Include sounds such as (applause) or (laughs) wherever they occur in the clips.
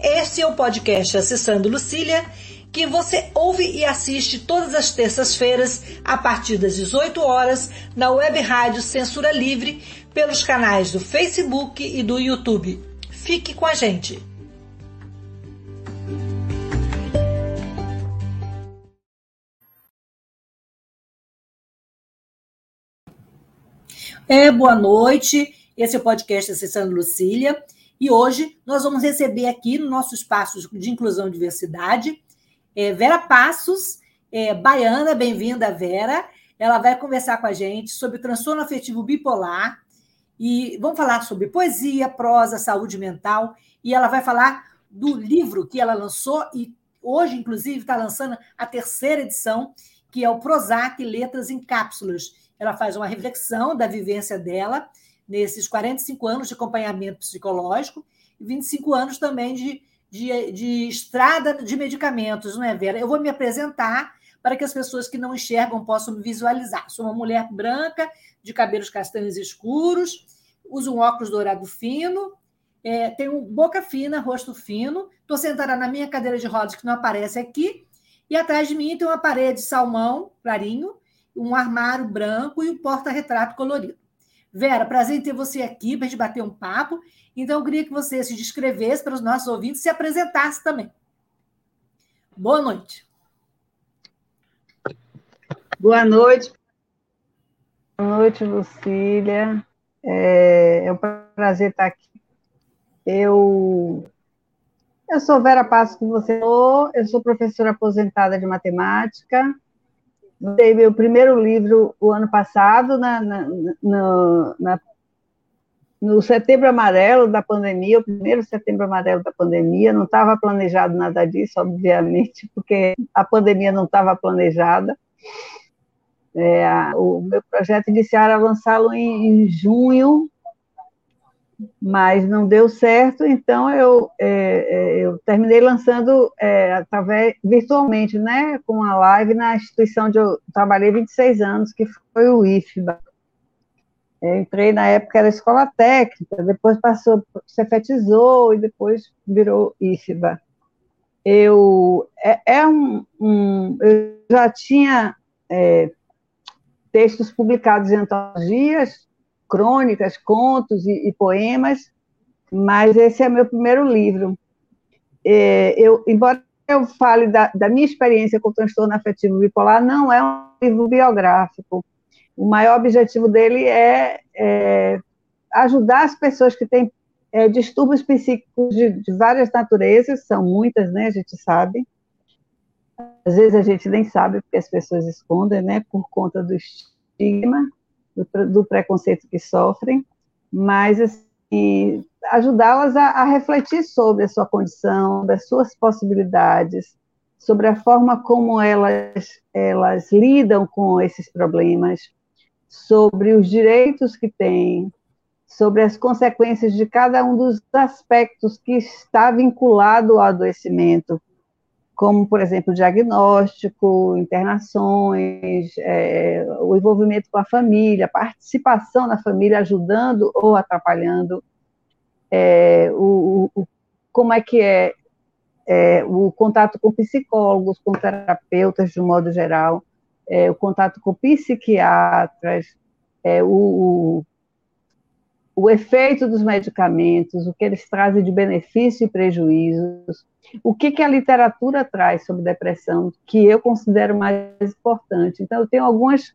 Este é o podcast Acessando Lucília, que você ouve e assiste todas as terças-feiras, a partir das 18 horas, na web rádio Censura Livre, pelos canais do Facebook e do YouTube. Fique com a gente! É, boa noite. Esse é o podcast Acessando Lucília. E hoje nós vamos receber aqui no nosso espaço de inclusão e diversidade é, Vera Passos, é, baiana, bem-vinda, Vera. Ela vai conversar com a gente sobre transtorno afetivo bipolar e vamos falar sobre poesia, prosa, saúde mental e ela vai falar do livro que ela lançou e hoje, inclusive, está lançando a terceira edição, que é o Prozac Letras em Cápsulas. Ela faz uma reflexão da vivência dela nesses 45 anos de acompanhamento psicológico e 25 anos também de, de, de estrada de medicamentos, não é, Vera? Eu vou me apresentar para que as pessoas que não enxergam possam me visualizar. Sou uma mulher branca, de cabelos castanhos escuros, uso um óculos dourado fino, é, tenho boca fina, rosto fino, estou sentada na minha cadeira de rodas, que não aparece aqui, e atrás de mim tem uma parede salmão clarinho, um armário branco e um porta-retrato colorido. Vera, prazer em ter você aqui para a gente bater um papo. Então, eu queria que você se descrevesse para os nossos ouvintes e se apresentasse também. Boa noite. Boa noite. Boa noite, Lucília. É, é um prazer estar aqui. Eu, eu sou Vera Passos, como você falou, eu sou professora aposentada de matemática, Dei meu primeiro livro o ano passado, na, na, na, na, no setembro amarelo da pandemia, o primeiro setembro amarelo da pandemia. Não estava planejado nada disso, obviamente, (laughs) porque a pandemia não estava planejada. É, o meu projeto inicial era lançá-lo em, em junho mas não deu certo, então eu, é, é, eu terminei lançando é, através, virtualmente, né, com uma live na instituição onde eu trabalhei 26 anos, que foi o IFBA. Entrei na época era escola técnica, depois passou, cefetizou e depois virou IFBA. Eu, é, é um, um, eu já tinha é, textos publicados em antologias, crônicas, contos e, e poemas, mas esse é meu primeiro livro. É, eu, embora eu fale da, da, minha experiência com o transtorno afetivo bipolar, não é um livro biográfico. O maior objetivo dele é, é ajudar as pessoas que têm é, distúrbios psíquicos de, de, várias naturezas, são muitas, né, a gente sabe. Às vezes a gente nem sabe porque as pessoas escondem, né, por conta do estigma do, do preconceito que sofrem, mas assim, ajudá-las a, a, refletir sobre a sua condição, das suas possibilidades, sobre a forma como elas, elas lidam com esses problemas, sobre os direitos que têm, sobre as consequências de cada um dos aspectos que está vinculado ao adoecimento, como, por exemplo, diagnóstico, internações, é, o envolvimento com a família, participação na família ajudando ou atrapalhando, é, o, o, como é que é, é, o contato com psicólogos, com terapeutas de um modo geral, é, o contato com psiquiatras, é, o, o efeito dos medicamentos, o que eles trazem de benefício e prejuízos, o que, que a literatura traz sobre depressão, que eu considero mais importante. Então, eu tenho algumas,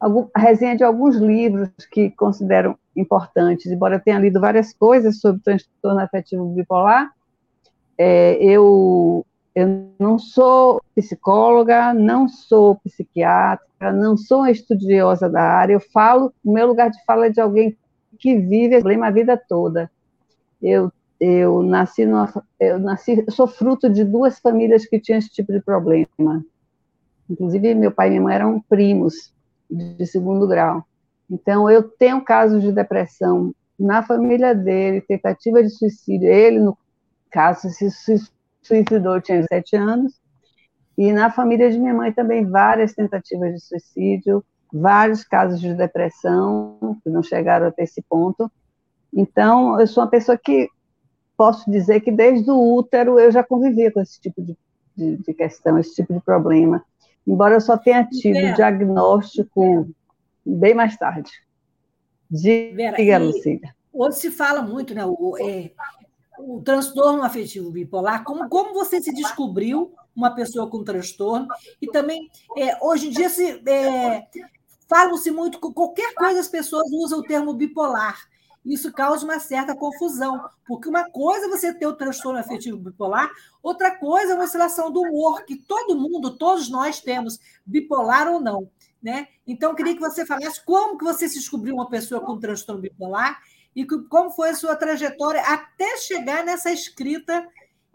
algum, resenha de alguns livros que considero importantes, embora eu tenha lido várias coisas sobre transtorno afetivo bipolar, é, eu, eu não sou psicóloga, não sou psiquiatra, não sou estudiosa da área, eu falo, o meu lugar de fala é de alguém que vive o problema a vida toda. Eu eu nasci, numa, eu nasci, sou fruto de duas famílias que tinham esse tipo de problema. Inclusive, meu pai e minha mãe eram primos de segundo grau. Então, eu tenho casos de depressão na família dele, tentativa de suicídio. Ele, no caso, se suicidou, tinha sete anos. E na família de minha mãe também várias tentativas de suicídio, vários casos de depressão, que não chegaram até esse ponto. Então, eu sou uma pessoa que posso dizer que desde o útero eu já convivia com esse tipo de, de, de questão, esse tipo de problema. Embora eu só tenha tido o diagnóstico bem mais tarde. Diga, Lucília. Hoje se fala muito, né? O, é, o transtorno afetivo bipolar, como, como você se descobriu uma pessoa com transtorno, e também, é, hoje em dia, se é, falam-se muito, qualquer coisa as pessoas usam o termo bipolar, isso causa uma certa confusão, porque uma coisa é você ter o transtorno afetivo bipolar, outra coisa é uma oscilação do humor, que todo mundo, todos nós temos, bipolar ou não. Né? Então, eu queria que você falasse como que você se descobriu uma pessoa com transtorno bipolar e como foi a sua trajetória até chegar nessa escrita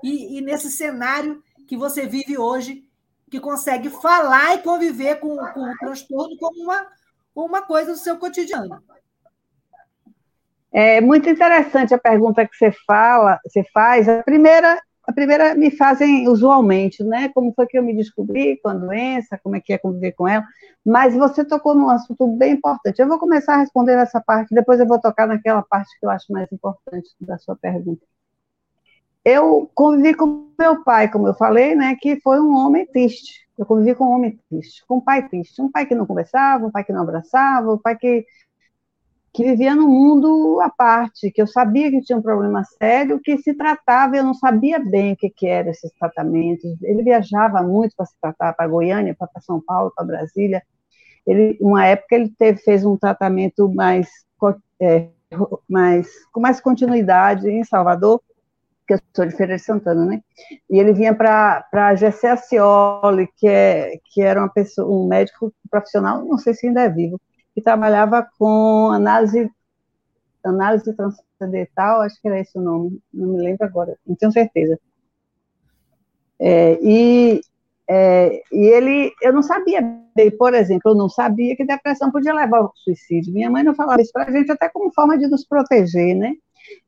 e, e nesse cenário que você vive hoje, que consegue falar e conviver com, com o transtorno como uma, uma coisa do seu cotidiano. É muito interessante a pergunta que você fala, você faz. A primeira, a primeira me fazem usualmente, né? Como foi que eu me descobri com a doença, como é que é conviver com ela. Mas você tocou num assunto bem importante. Eu vou começar a responder essa parte, depois eu vou tocar naquela parte que eu acho mais importante da sua pergunta. Eu convivi com meu pai, como eu falei, né? Que foi um homem triste. Eu convivi com um homem triste, com um pai triste, um pai que não conversava, um pai que não abraçava, um pai que que vivia num mundo à parte, que eu sabia que tinha um problema sério, que se tratava, eu não sabia bem o que, que eram esses tratamentos. Ele viajava muito para se tratar para Goiânia, para São Paulo, para Brasília. Ele, uma época ele teve, fez um tratamento mais, é, mais com mais continuidade em Salvador, que eu sou de Feira de Santana, né? E ele vinha para a Gessé Acioli, que, é, que era uma pessoa, um médico profissional, não sei se ainda é vivo, que trabalhava com análise, análise transcendental, acho que era esse o nome, não me lembro agora, não tenho certeza. É, e, é, e ele, eu não sabia, por exemplo, eu não sabia que depressão podia levar ao suicídio. Minha mãe não falava isso para a gente até como forma de nos proteger, né?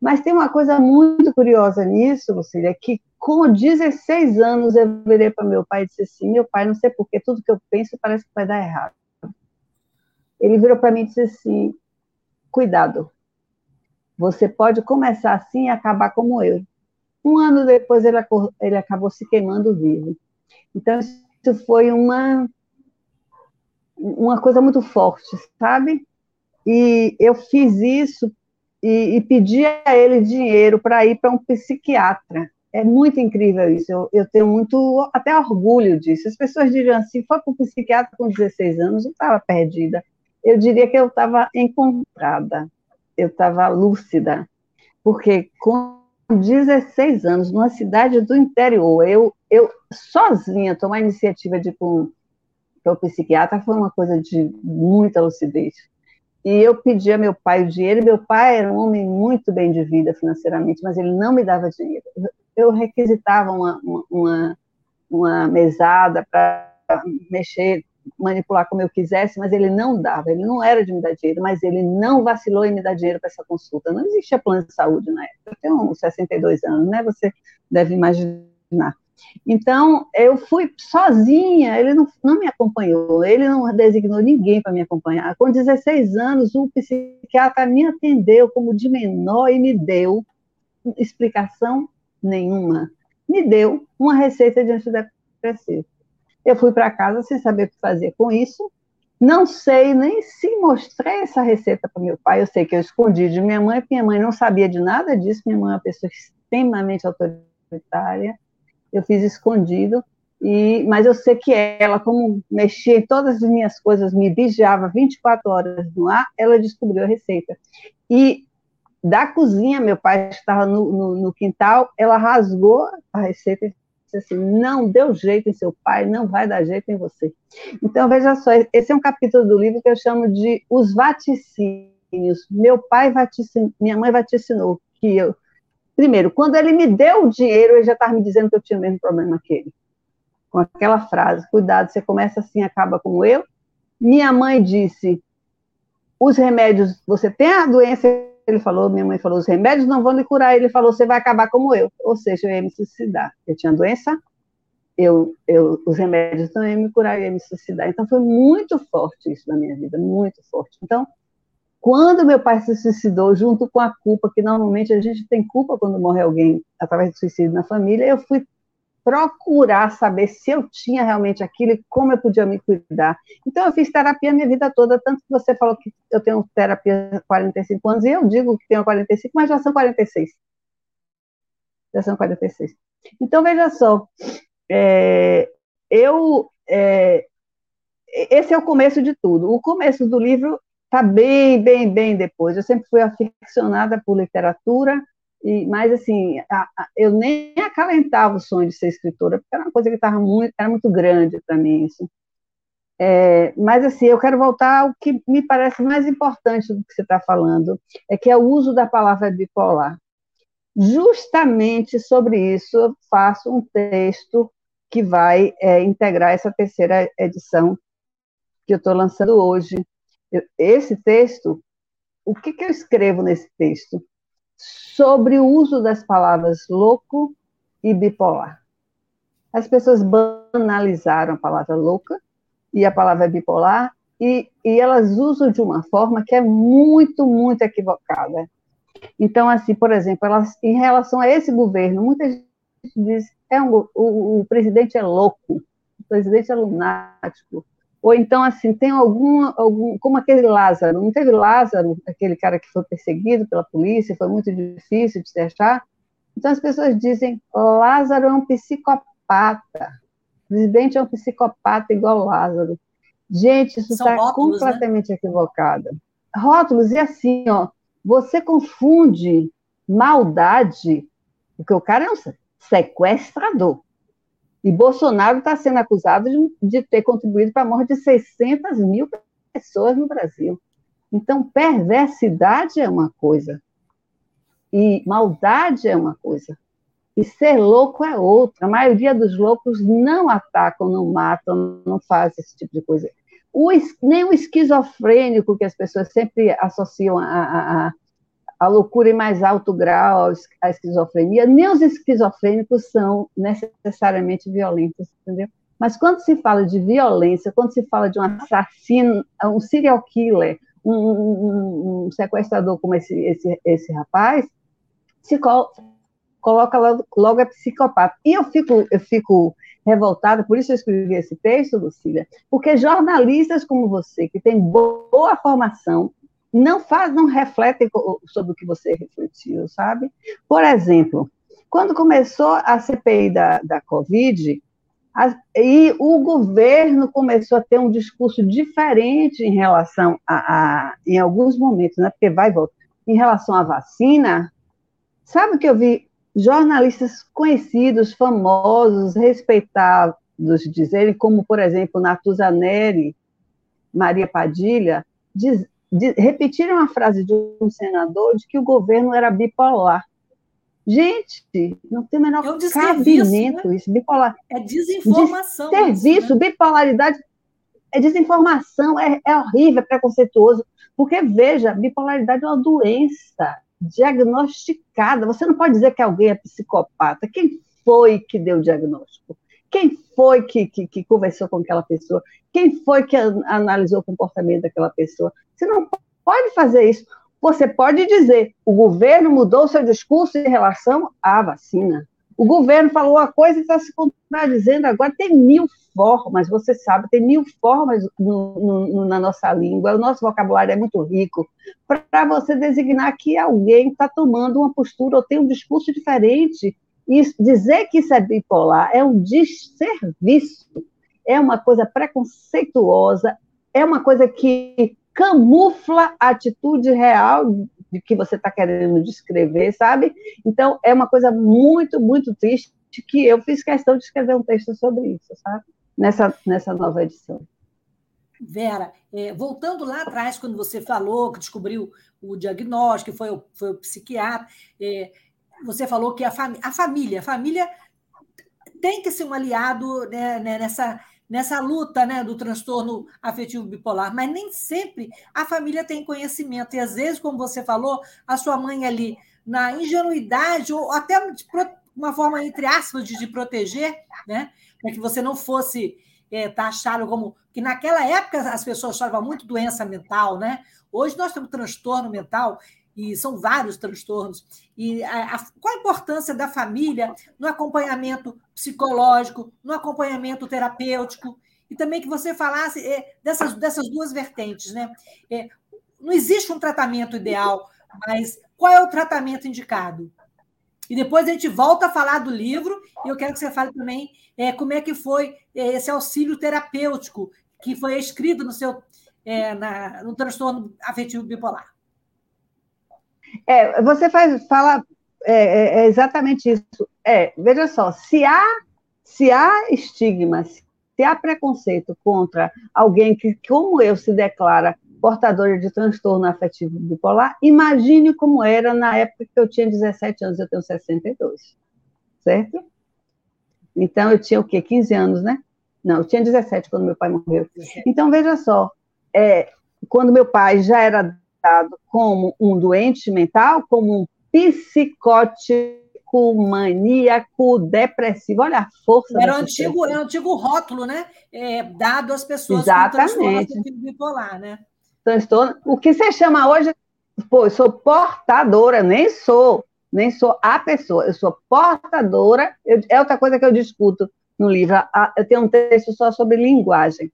Mas tem uma coisa muito curiosa nisso, Lucília, que com 16 anos eu virei para meu pai e disse assim, meu pai, não sei porquê, tudo que eu penso parece que vai dar errado ele virou para mim e disse assim: cuidado, você pode começar assim e acabar como eu. Um ano depois ele, ele acabou se queimando vivo. Então, isso foi uma, uma coisa muito forte, sabe? E eu fiz isso e, e pedi a ele dinheiro para ir para um psiquiatra. É muito incrível isso, eu, eu, tenho muito, até orgulho disso. As pessoas diriam assim, foi para o psiquiatra com 16 anos, eu estava perdida eu diria que eu estava encontrada, eu estava lúcida, porque com 16 anos, numa cidade do interior, eu, eu sozinha tomar a iniciativa de ir para o psiquiatra foi uma coisa de muita lucidez. E eu pedi a meu pai o dinheiro, meu pai era um homem muito bem de vida financeiramente, mas ele não me dava dinheiro. Eu requisitava uma, uma, uma mesada para mexer manipular como eu quisesse, mas ele não dava, ele não era de me dar dinheiro, mas ele não vacilou em me dar dinheiro para essa consulta. Não existia plano de saúde na época. Eu tenho 62 anos, né? Você deve imaginar. Então, eu fui sozinha, ele não, não me acompanhou, ele não designou ninguém para me acompanhar. Com 16 anos, o psiquiatra me atendeu como de menor e me deu explicação nenhuma. Me deu uma receita de antidepressivo. Eu fui para casa sem saber o que fazer com isso. Não sei nem se mostrei essa receita para meu pai. Eu sei que eu escondi de minha mãe, porque minha mãe não sabia de nada disso. Minha mãe é uma pessoa extremamente autoritária. Eu fiz escondido. E, mas eu sei que ela, como mexia em todas as minhas coisas, me vigiava 24 horas no ar, ela descobriu a receita. E da cozinha, meu pai estava no, no, no quintal, ela rasgou a receita disse assim: não deu jeito em seu pai, não vai dar jeito em você. Então, veja só, esse é um capítulo do livro que eu chamo de Os Vaticínios. Meu pai vaticinou, minha mãe vaticinou que eu primeiro, quando ele me deu o dinheiro, ele já estava me dizendo que eu tinha o mesmo problema que ele. Com aquela frase, cuidado, você começa assim, acaba como eu. Minha mãe disse, os remédios, você tem a doença, ele falou, minha mãe falou, os remédios não vão lhe curar, ele falou, você vai acabar como eu, ou seja, eu ia me suicidar. Eu tinha doença, eu, eu, os remédios não iam me curar, eu ia me suicidar. Então foi muito forte isso na minha vida, muito forte. Então, quando meu pai se suicidou, junto com a culpa, que normalmente a gente tem culpa quando morre alguém através do suicídio na família, eu fui procurar saber se eu tinha realmente aquilo e como eu podia me cuidar. Então, eu fiz terapia a minha vida toda, tanto que você falou que eu tenho terapia há 45 anos, e eu digo que tenho 45, mas já são 46. Já são 46. Então, veja só, é, eu, é, esse é o começo de tudo. O começo do livro está bem, bem, bem depois. Eu sempre fui aficionada por literatura, e, mas, assim, a, a, eu nem acalentava o sonho de ser escritora, porque era uma coisa que estava muito, era muito grande para mim, isso. É, mas, assim, eu quero voltar ao que me parece mais importante do que você está falando, é que é o uso da palavra bipolar. Justamente sobre isso, eu faço um texto que vai é, integrar essa terceira edição que eu estou lançando hoje. Esse texto, o que, que eu escrevo nesse texto? sobre o uso das palavras louco e bipolar. As pessoas banalizaram a palavra louca e a palavra bipolar e, e elas usam de uma forma que é muito, muito equivocada. Então, assim, por exemplo, elas, em relação a esse governo, muita gente diz é um, o, o presidente é louco, o presidente é lunático, ou então, assim, tem algum, algum, como aquele Lázaro, não teve Lázaro, aquele cara que foi perseguido pela polícia, foi muito difícil de se achar. Então as pessoas dizem, Lázaro é um psicopata, o presidente é um psicopata igual Lázaro. Gente, isso está né? completamente né? equivocado. Rótulos, e assim, ó, você confunde maldade, porque o cara é um sequestrador. E Bolsonaro está sendo acusado de, de ter contribuído para a morte de 600 mil pessoas no Brasil. Então, perversidade é uma coisa, e maldade é uma coisa, e ser louco é outra. A maioria dos loucos não atacam, não matam, não fazem esse tipo de coisa. O, nem o esquizofrênico, que as pessoas sempre associam a, a, a a loucura em mais alto grau, a esquizofrenia, nem os esquizofrênicos são necessariamente violentos, entendeu? Mas quando se fala de violência, quando se fala de um assassino, um serial killer, um, um, um sequestrador como esse, esse, esse rapaz, se col coloca logo, logo a psicopata. E eu fico, eu fico revoltada, por isso eu escrevi esse texto, Lucília, porque jornalistas como você, que tem boa formação, não faz, não refletem sobre o que você refletiu, sabe? Por exemplo, quando começou a CPI da, da Covid, a, e o governo começou a ter um discurso diferente em relação a, a, em alguns momentos, né? Porque vai e volta, em relação à vacina, sabe o que eu vi jornalistas conhecidos, famosos, respeitados dizerem, como, por exemplo, Natuza Neri, Maria Padilha, diz, de, repetiram a frase de um senador de que o governo era bipolar. Gente, não tem o menor é cabimento né? isso. Bipolar. É desinformação. De serviço, né? bipolaridade é desinformação, é, é horrível, é preconceituoso. Porque, veja, bipolaridade é uma doença diagnosticada. Você não pode dizer que alguém é psicopata. Quem foi que deu o diagnóstico? Quem foi que, que, que, conversou com aquela pessoa? Quem foi que analisou o comportamento daquela pessoa? Você não pode fazer isso. Você pode dizer, o governo mudou seu discurso em relação à vacina. O governo falou uma coisa e está se contradizendo agora. Tem mil formas, você sabe, tem mil formas no, no, na nossa língua, o nosso vocabulário é muito rico, para você designar que alguém está tomando uma postura ou tem um discurso diferente. E dizer que isso é bipolar é um desserviço, é uma coisa preconceituosa, é uma coisa que camufla a atitude real de que você está querendo descrever, sabe? Então, é uma coisa muito, muito triste que eu fiz questão de escrever um texto sobre isso, sabe? Nessa, nessa nova edição. Vera, é, voltando lá atrás, quando você falou que descobriu o diagnóstico, foi o, foi o psiquiatra, é, você falou que a, a família, a família tem que ser um aliado né, né, nessa, nessa luta né, do transtorno afetivo bipolar, mas nem sempre a família tem conhecimento. E às vezes, como você falou, a sua mãe ali, na ingenuidade, ou até uma forma, entre aspas, de, de proteger, né, para que você não fosse é, taxado como. que naquela época as pessoas achavam muito doença mental, né? Hoje nós temos transtorno mental e são vários transtornos. E a, a, qual a importância da família no acompanhamento psicológico, no acompanhamento terapêutico, e também que você falasse é, dessas, dessas duas vertentes. Né? É, não existe um tratamento ideal, mas qual é o tratamento indicado? E depois a gente volta a falar do livro, e eu quero que você fale também é, como é que foi é, esse auxílio terapêutico que foi escrito no seu é, na, no transtorno afetivo bipolar. É, você faz, fala é, é, é, exatamente isso. É, veja só, se há, se há estigma, se há preconceito contra alguém que, como eu, se declara portadora de transtorno afetivo bipolar, imagine como era na época que eu tinha 17 anos, eu tenho 62, certo? Então, eu tinha o quê? 15 anos, né? Não, eu tinha 17 quando meu pai morreu. Então, veja só, é, quando meu pai já era tratado como um doente mental, como um psicótico, maníaco, depressivo. Olha a força. Era o antigo, era antigo rótulo, né? É, dado às pessoas Exatamente. com bipolar, né? Transtorno. O que você chama hoje, pô, eu sou portadora, nem sou, nem sou a pessoa, eu sou portadora. Eu, é outra coisa que eu discuto no livro. Eu tenho um texto só sobre linguagem.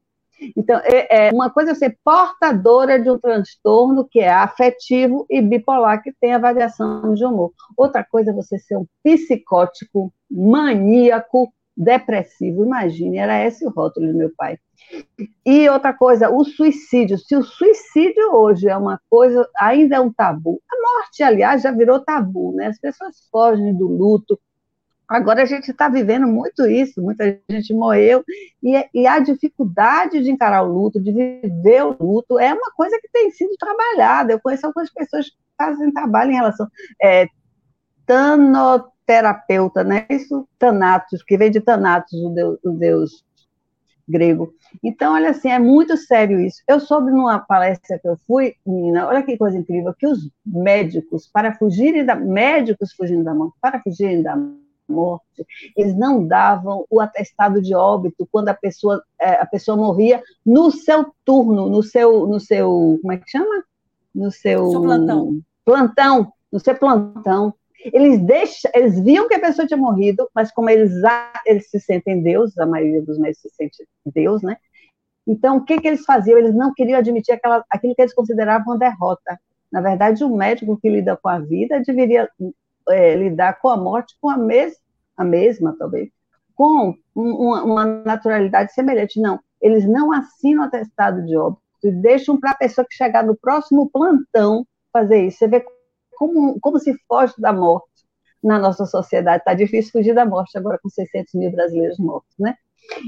Então, é, é, uma coisa é ser portadora de um transtorno que é afetivo e bipolar, que tem a variação de humor. Outra coisa é você ser um psicótico, maníaco, depressivo. Imagine, era esse o rótulo do meu pai. E outra coisa, o suicídio. Se o suicídio hoje é uma coisa, ainda é um tabu. A morte, aliás, já virou tabu, né? As pessoas fogem do luto, Agora a gente está vivendo muito isso, muita gente morreu, e, e, a dificuldade de encarar o luto, de viver o luto, é uma coisa que tem sido trabalhada. Eu conheço algumas pessoas que fazem trabalho em relação. É, tanoterapeuta, né? Isso, Thanatos, que vem de Thanatos, o deus, o deus grego. Então, olha assim, é muito sério isso. Eu soube numa palestra que eu fui, menina, olha que coisa incrível, que os médicos, para fugirem da. médicos fugindo da mão, para fugirem da morte, eles não davam o atestado de óbito quando a pessoa, é, a pessoa morria no seu turno, no seu, no seu, como é que chama? No seu, seu plantão. plantão, no seu plantão. Eles, deixam, eles viam que a pessoa tinha morrido, mas como eles, eles se sentem Deus, a maioria dos médicos se sente Deus, né? Então, o que, que eles faziam? Eles não queriam admitir aquela, aquilo que eles consideravam uma derrota. Na verdade, o médico que lida com a vida deveria é, lidar com a morte com a, mes a mesma, talvez, com uma, uma, naturalidade semelhante. Não, eles não assinam atestado de óbito e deixam para a pessoa que chegar no próximo plantão fazer isso. Você vê como, como se foge da morte na nossa sociedade. Está difícil fugir da morte agora com 600 mil brasileiros mortos, né?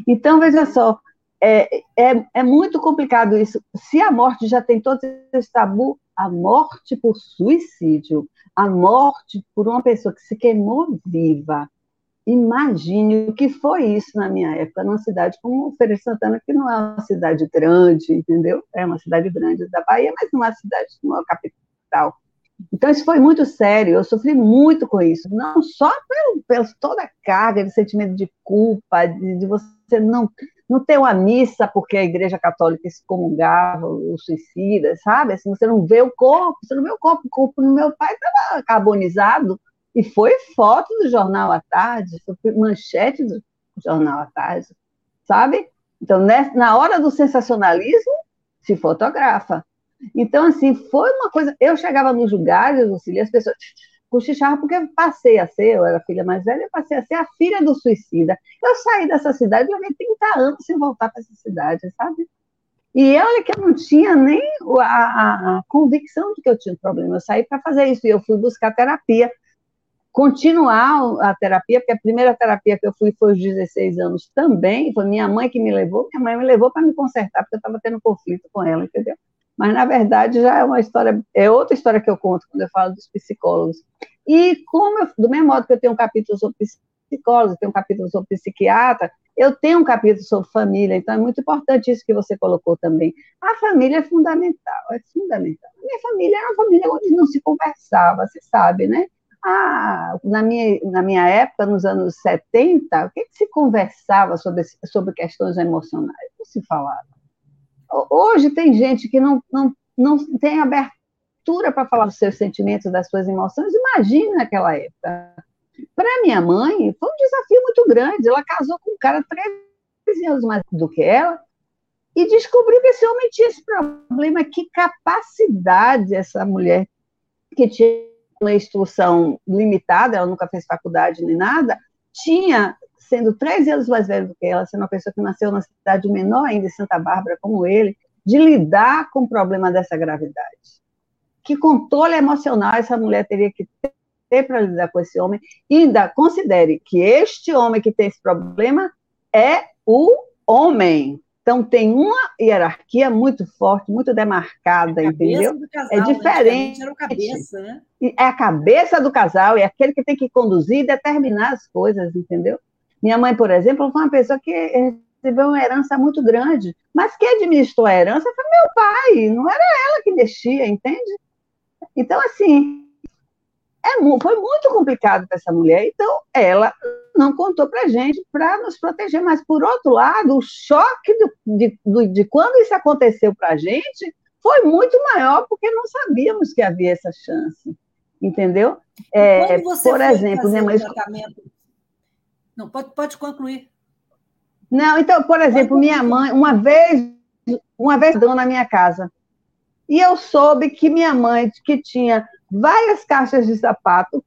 Então, veja só, é, é, é muito complicado isso. Se a morte já tem todo esse tabu, a morte por suicídio, a morte por uma pessoa que se queimou viva. Imagine o que foi isso na minha época, numa cidade como Feira de Santana, que não é uma cidade grande, entendeu? É uma cidade grande da Bahia, mas não é uma cidade, não é uma capital. Então, isso foi muito sério, eu sofri muito com isso, não só pelo, pelo toda a carga de sentimento de culpa, de, de você não, não ter uma missa porque a igreja católica excomungava o suicida, sabe? Assim, você não vê o corpo, você não vê o corpo, o corpo do meu pai estava carbonizado, e foi foto do Jornal à Tarde, foi manchete do Jornal à Tarde, sabe? Então, na hora do sensacionalismo, se fotografa. Então, assim, foi uma coisa. Eu chegava nos lugares, Lucília, as pessoas cochichavam porque passei a ser, eu era filha mais velha, eu passei a ser a filha do suicida. Eu saí dessa cidade, eu levei 30 anos sem voltar para essa cidade, sabe? E olha que eu não tinha nem a, a, a convicção de que eu tinha um problema. Eu saí para fazer isso e eu fui buscar terapia, continuar a terapia, porque a primeira terapia que eu fui foi aos 16 anos também, foi minha mãe que me levou, minha mãe me levou para me consertar, porque eu estava tendo conflito com ela, entendeu? Mas na verdade já é uma história, é outra história que eu conto quando eu falo dos psicólogos. E como eu, do mesmo modo que eu tenho um capítulo sobre psicólogos, tenho um capítulo sobre psiquiatra, eu tenho um capítulo sobre família, então é muito importante isso que você colocou também. A família é fundamental, é fundamental. A minha família era uma família onde não se conversava, você sabe, né? Ah, na, minha, na minha época, nos anos 70, o que, que se conversava sobre, sobre questões emocionais? Não se falava. Hoje tem gente que não, não, não tem abertura para falar dos seus sentimentos, das suas emoções. Imagina naquela época. Para minha mãe, foi um desafio muito grande. Ela casou com um cara 13 anos mais do que ela e descobriu que esse homem tinha esse problema. Que capacidade essa mulher que tinha uma instrução limitada, ela nunca fez faculdade nem nada, tinha, sendo 13 anos mais velho do que ela, sendo uma pessoa que nasceu numa cidade menor ainda, em Santa Bárbara, como ele, de lidar com o problema dessa gravidade. Que controle emocional essa mulher teria que ter para lidar com esse homem, e ainda considere que este homem que tem esse problema é o homem, então tem uma hierarquia muito forte, muito demarcada, é entendeu? Casal, é diferente. Era cabeça, né? É a cabeça do casal, é aquele que tem que conduzir e determinar as coisas, entendeu? Minha mãe, por exemplo, foi uma pessoa que recebeu uma herança muito grande, mas quem administrou a herança foi meu pai, não era ela que mexia, entende? Então, assim, é, foi muito complicado para essa mulher, então ela não contou para a gente para nos proteger. Mas, por outro lado, o choque do, de, do, de quando isso aconteceu para a gente foi muito maior, porque não sabíamos que havia essa chance. Entendeu? É, por exemplo, minha mãe. Não, pode, pode concluir. Não, então, por exemplo, minha mãe, uma vez, uma vez deu na minha casa. E eu soube que minha mãe, que tinha várias caixas de sapato.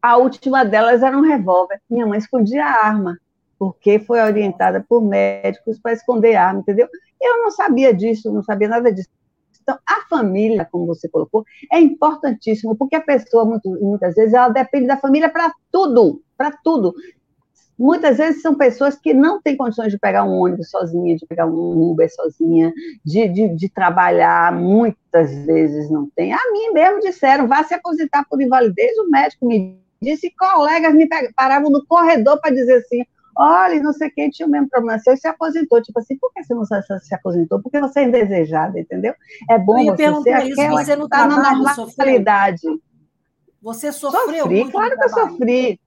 A última delas era um revólver. Minha mãe escondia a arma, porque foi orientada por médicos para esconder a arma, entendeu? Eu não sabia disso, não sabia nada disso. Então, a família, como você colocou, é importantíssimo, porque a pessoa, muitas vezes, ela depende da família para tudo, para tudo. Muitas vezes são pessoas que não têm condições de pegar um ônibus sozinha, de pegar um Uber sozinha, de, de, de trabalhar, muitas vezes não tem. A mim mesmo disseram, vá se aposentar por invalidez, o médico me disse, colegas me paravam no corredor para dizer assim, olha, não sei quem tinha o mesmo problema seu e se aposentou. Tipo assim, por que você não se aposentou? Porque você é indesejada, entendeu? É bom você ser aquela você que está na normalidade. Você sofreu sofri, muito claro que eu sofri.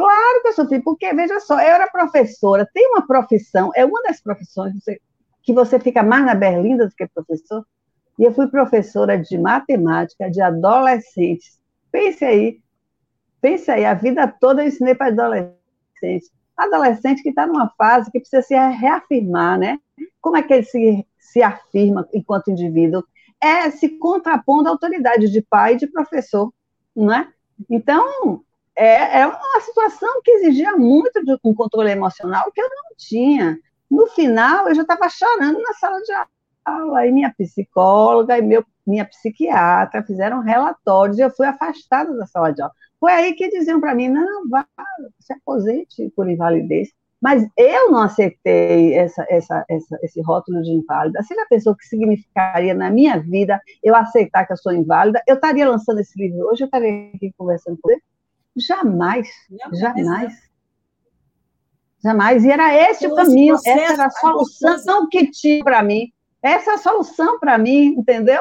Claro que eu sofri, porque, veja só, eu era professora, tem uma profissão, é uma das profissões que você fica mais na berlinda do que professor, e eu fui professora de matemática de adolescentes. Pense aí, pense aí, a vida toda eu ensinei para adolescentes. Adolescente que está numa fase que precisa se reafirmar, né? Como é que ele se, se afirma enquanto indivíduo? É se contrapondo à autoridade de pai e de professor, não é? Então, é, é uma situação que exigia muito de um controle emocional que eu não tinha. No final, eu já estava chorando na sala de aula, e minha psicóloga e meu, minha psiquiatra fizeram relatórios e eu fui afastada da sala de aula. Foi aí que diziam para mim: não, vá, se aposente por invalidez. Mas eu não aceitei essa, essa, essa, esse rótulo de inválida. Se ele pensou que significaria na minha vida eu aceitar que eu sou inválida, eu estaria lançando esse livro hoje, eu estaria aqui conversando com ele. Jamais, jamais. Jamais. E era esse o caminho, essa era a solução que tinha para mim. Essa é a solução para mim, entendeu?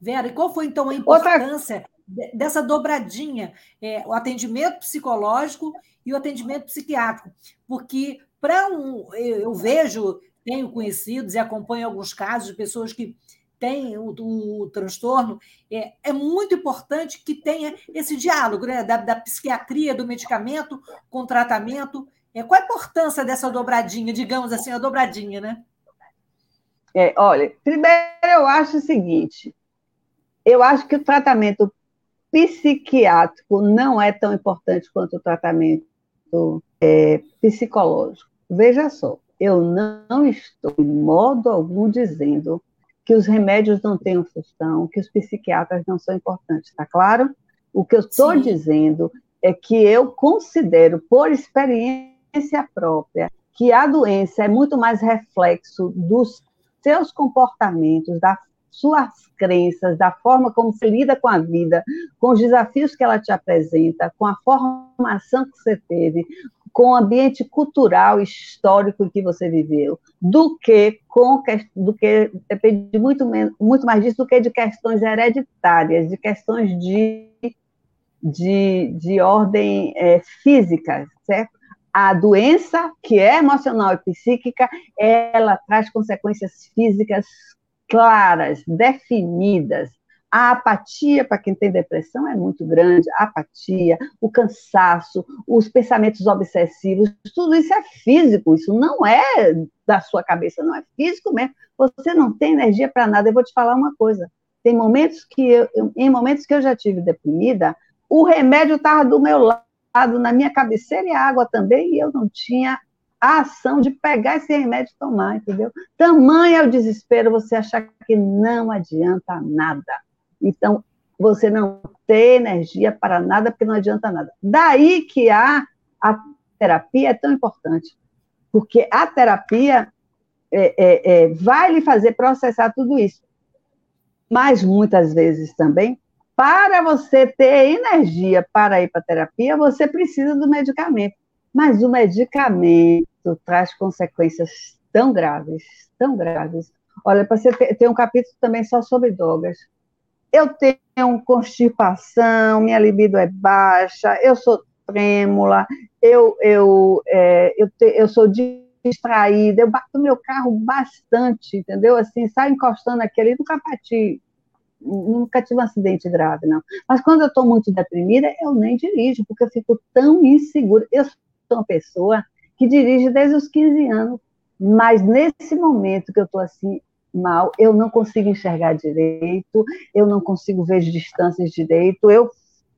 Vera, e qual foi então a importância Outra... dessa dobradinha, é, o atendimento psicológico e o atendimento psiquiátrico? Porque para um, eu, eu vejo, tenho conhecidos e acompanho alguns casos de pessoas que tem o, o transtorno, é, é, muito importante que tenha esse diálogo né, da, da psiquiatria, do medicamento com tratamento. É, qual a importância dessa dobradinha, digamos assim, a dobradinha, né? É, olha, primeiro eu acho o seguinte: eu acho que o tratamento psiquiátrico não é tão importante quanto o tratamento é, psicológico. Veja só, eu não estou, de modo algum, dizendo que os remédios não têm função, que os psiquiatras não são importantes, tá claro? O que eu estou dizendo é que eu considero, por experiência própria, que a doença é muito mais reflexo dos seus comportamentos, das suas crenças, da forma como você lida com a vida, com os desafios que ela te apresenta, com a formação que você teve, com o ambiente cultural histórico que você viveu, do que com do que depende muito muito mais disso do que de questões hereditárias, de questões de de, de ordem é, física, certo? A doença, que é emocional e psíquica, ela traz consequências físicas claras, definidas, a apatia para quem tem depressão é muito grande, a apatia, o cansaço, os pensamentos obsessivos, tudo isso é físico, isso não é da sua cabeça, não é físico mesmo. Você não tem energia para nada. Eu vou te falar uma coisa. Tem momentos que eu, em momentos que eu já tive deprimida, o remédio estava do meu lado, na minha cabeceira e a água também, e eu não tinha a ação de pegar esse remédio e tomar, entendeu? Tamanho é o desespero você achar que não adianta nada. Então, você não ter energia para nada, porque não adianta nada. Daí que a, a terapia é tão importante, porque a terapia é, é, é, vai lhe fazer processar tudo isso. Mas muitas vezes também, para você ter energia para ir para a terapia, você precisa do medicamento. Mas o medicamento traz consequências tão graves, tão graves. Olha, ter, tem um capítulo também só sobre drogas eu tenho constipação, minha libido é baixa, eu sou trêmula, eu, eu, é, eu, te, eu sou distraída, eu bato meu carro bastante, entendeu? Assim, saio encostando aqui ali, nunca bati, nunca tive um acidente grave, não. Mas quando eu estou muito deprimida, eu nem dirijo, porque eu fico tão insegura. Eu sou uma pessoa que dirige desde os 15 anos, mas nesse momento que eu estou assim, mal, eu não consigo enxergar direito, eu não consigo ver as distâncias direito, eu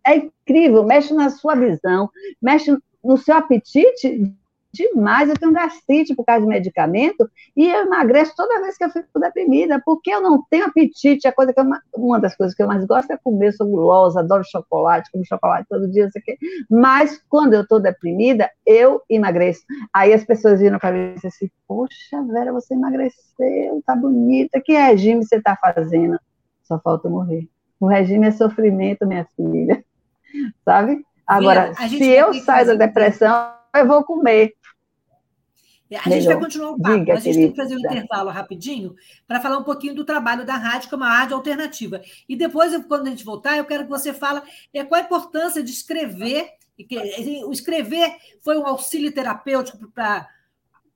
é incrível, mexe na sua visão, mexe no seu apetite demais. Eu tenho gastrite por causa de medicamento e eu emagreço toda vez que eu fico deprimida, porque eu não tenho apetite. A coisa que eu, uma das coisas que eu mais gosto é comer, sou gulosa, adoro chocolate, como chocolate todo dia, sei que. Mas quando eu estou deprimida, eu emagreço. Aí as pessoas viram para mim e dizem assim: Poxa, Vera, você emagreceu, tá bonita, que regime você está fazendo? Só falta morrer. O regime é sofrimento, minha filha. (laughs) Sabe? Agora, se eu saio da depressão, eu vou comer. A gente vai continuar o papo, Diga, mas a gente tem que fazer um intervalo rapidinho para falar um pouquinho do trabalho da rádio, que é uma rádio alternativa. E depois, quando a gente voltar, eu quero que você fale é, qual a importância de escrever. O escrever foi um auxílio terapêutico para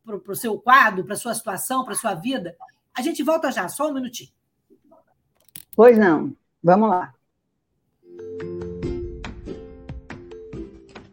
o seu quadro, para a sua situação, para a sua vida. A gente volta já, só um minutinho. Pois não, vamos lá.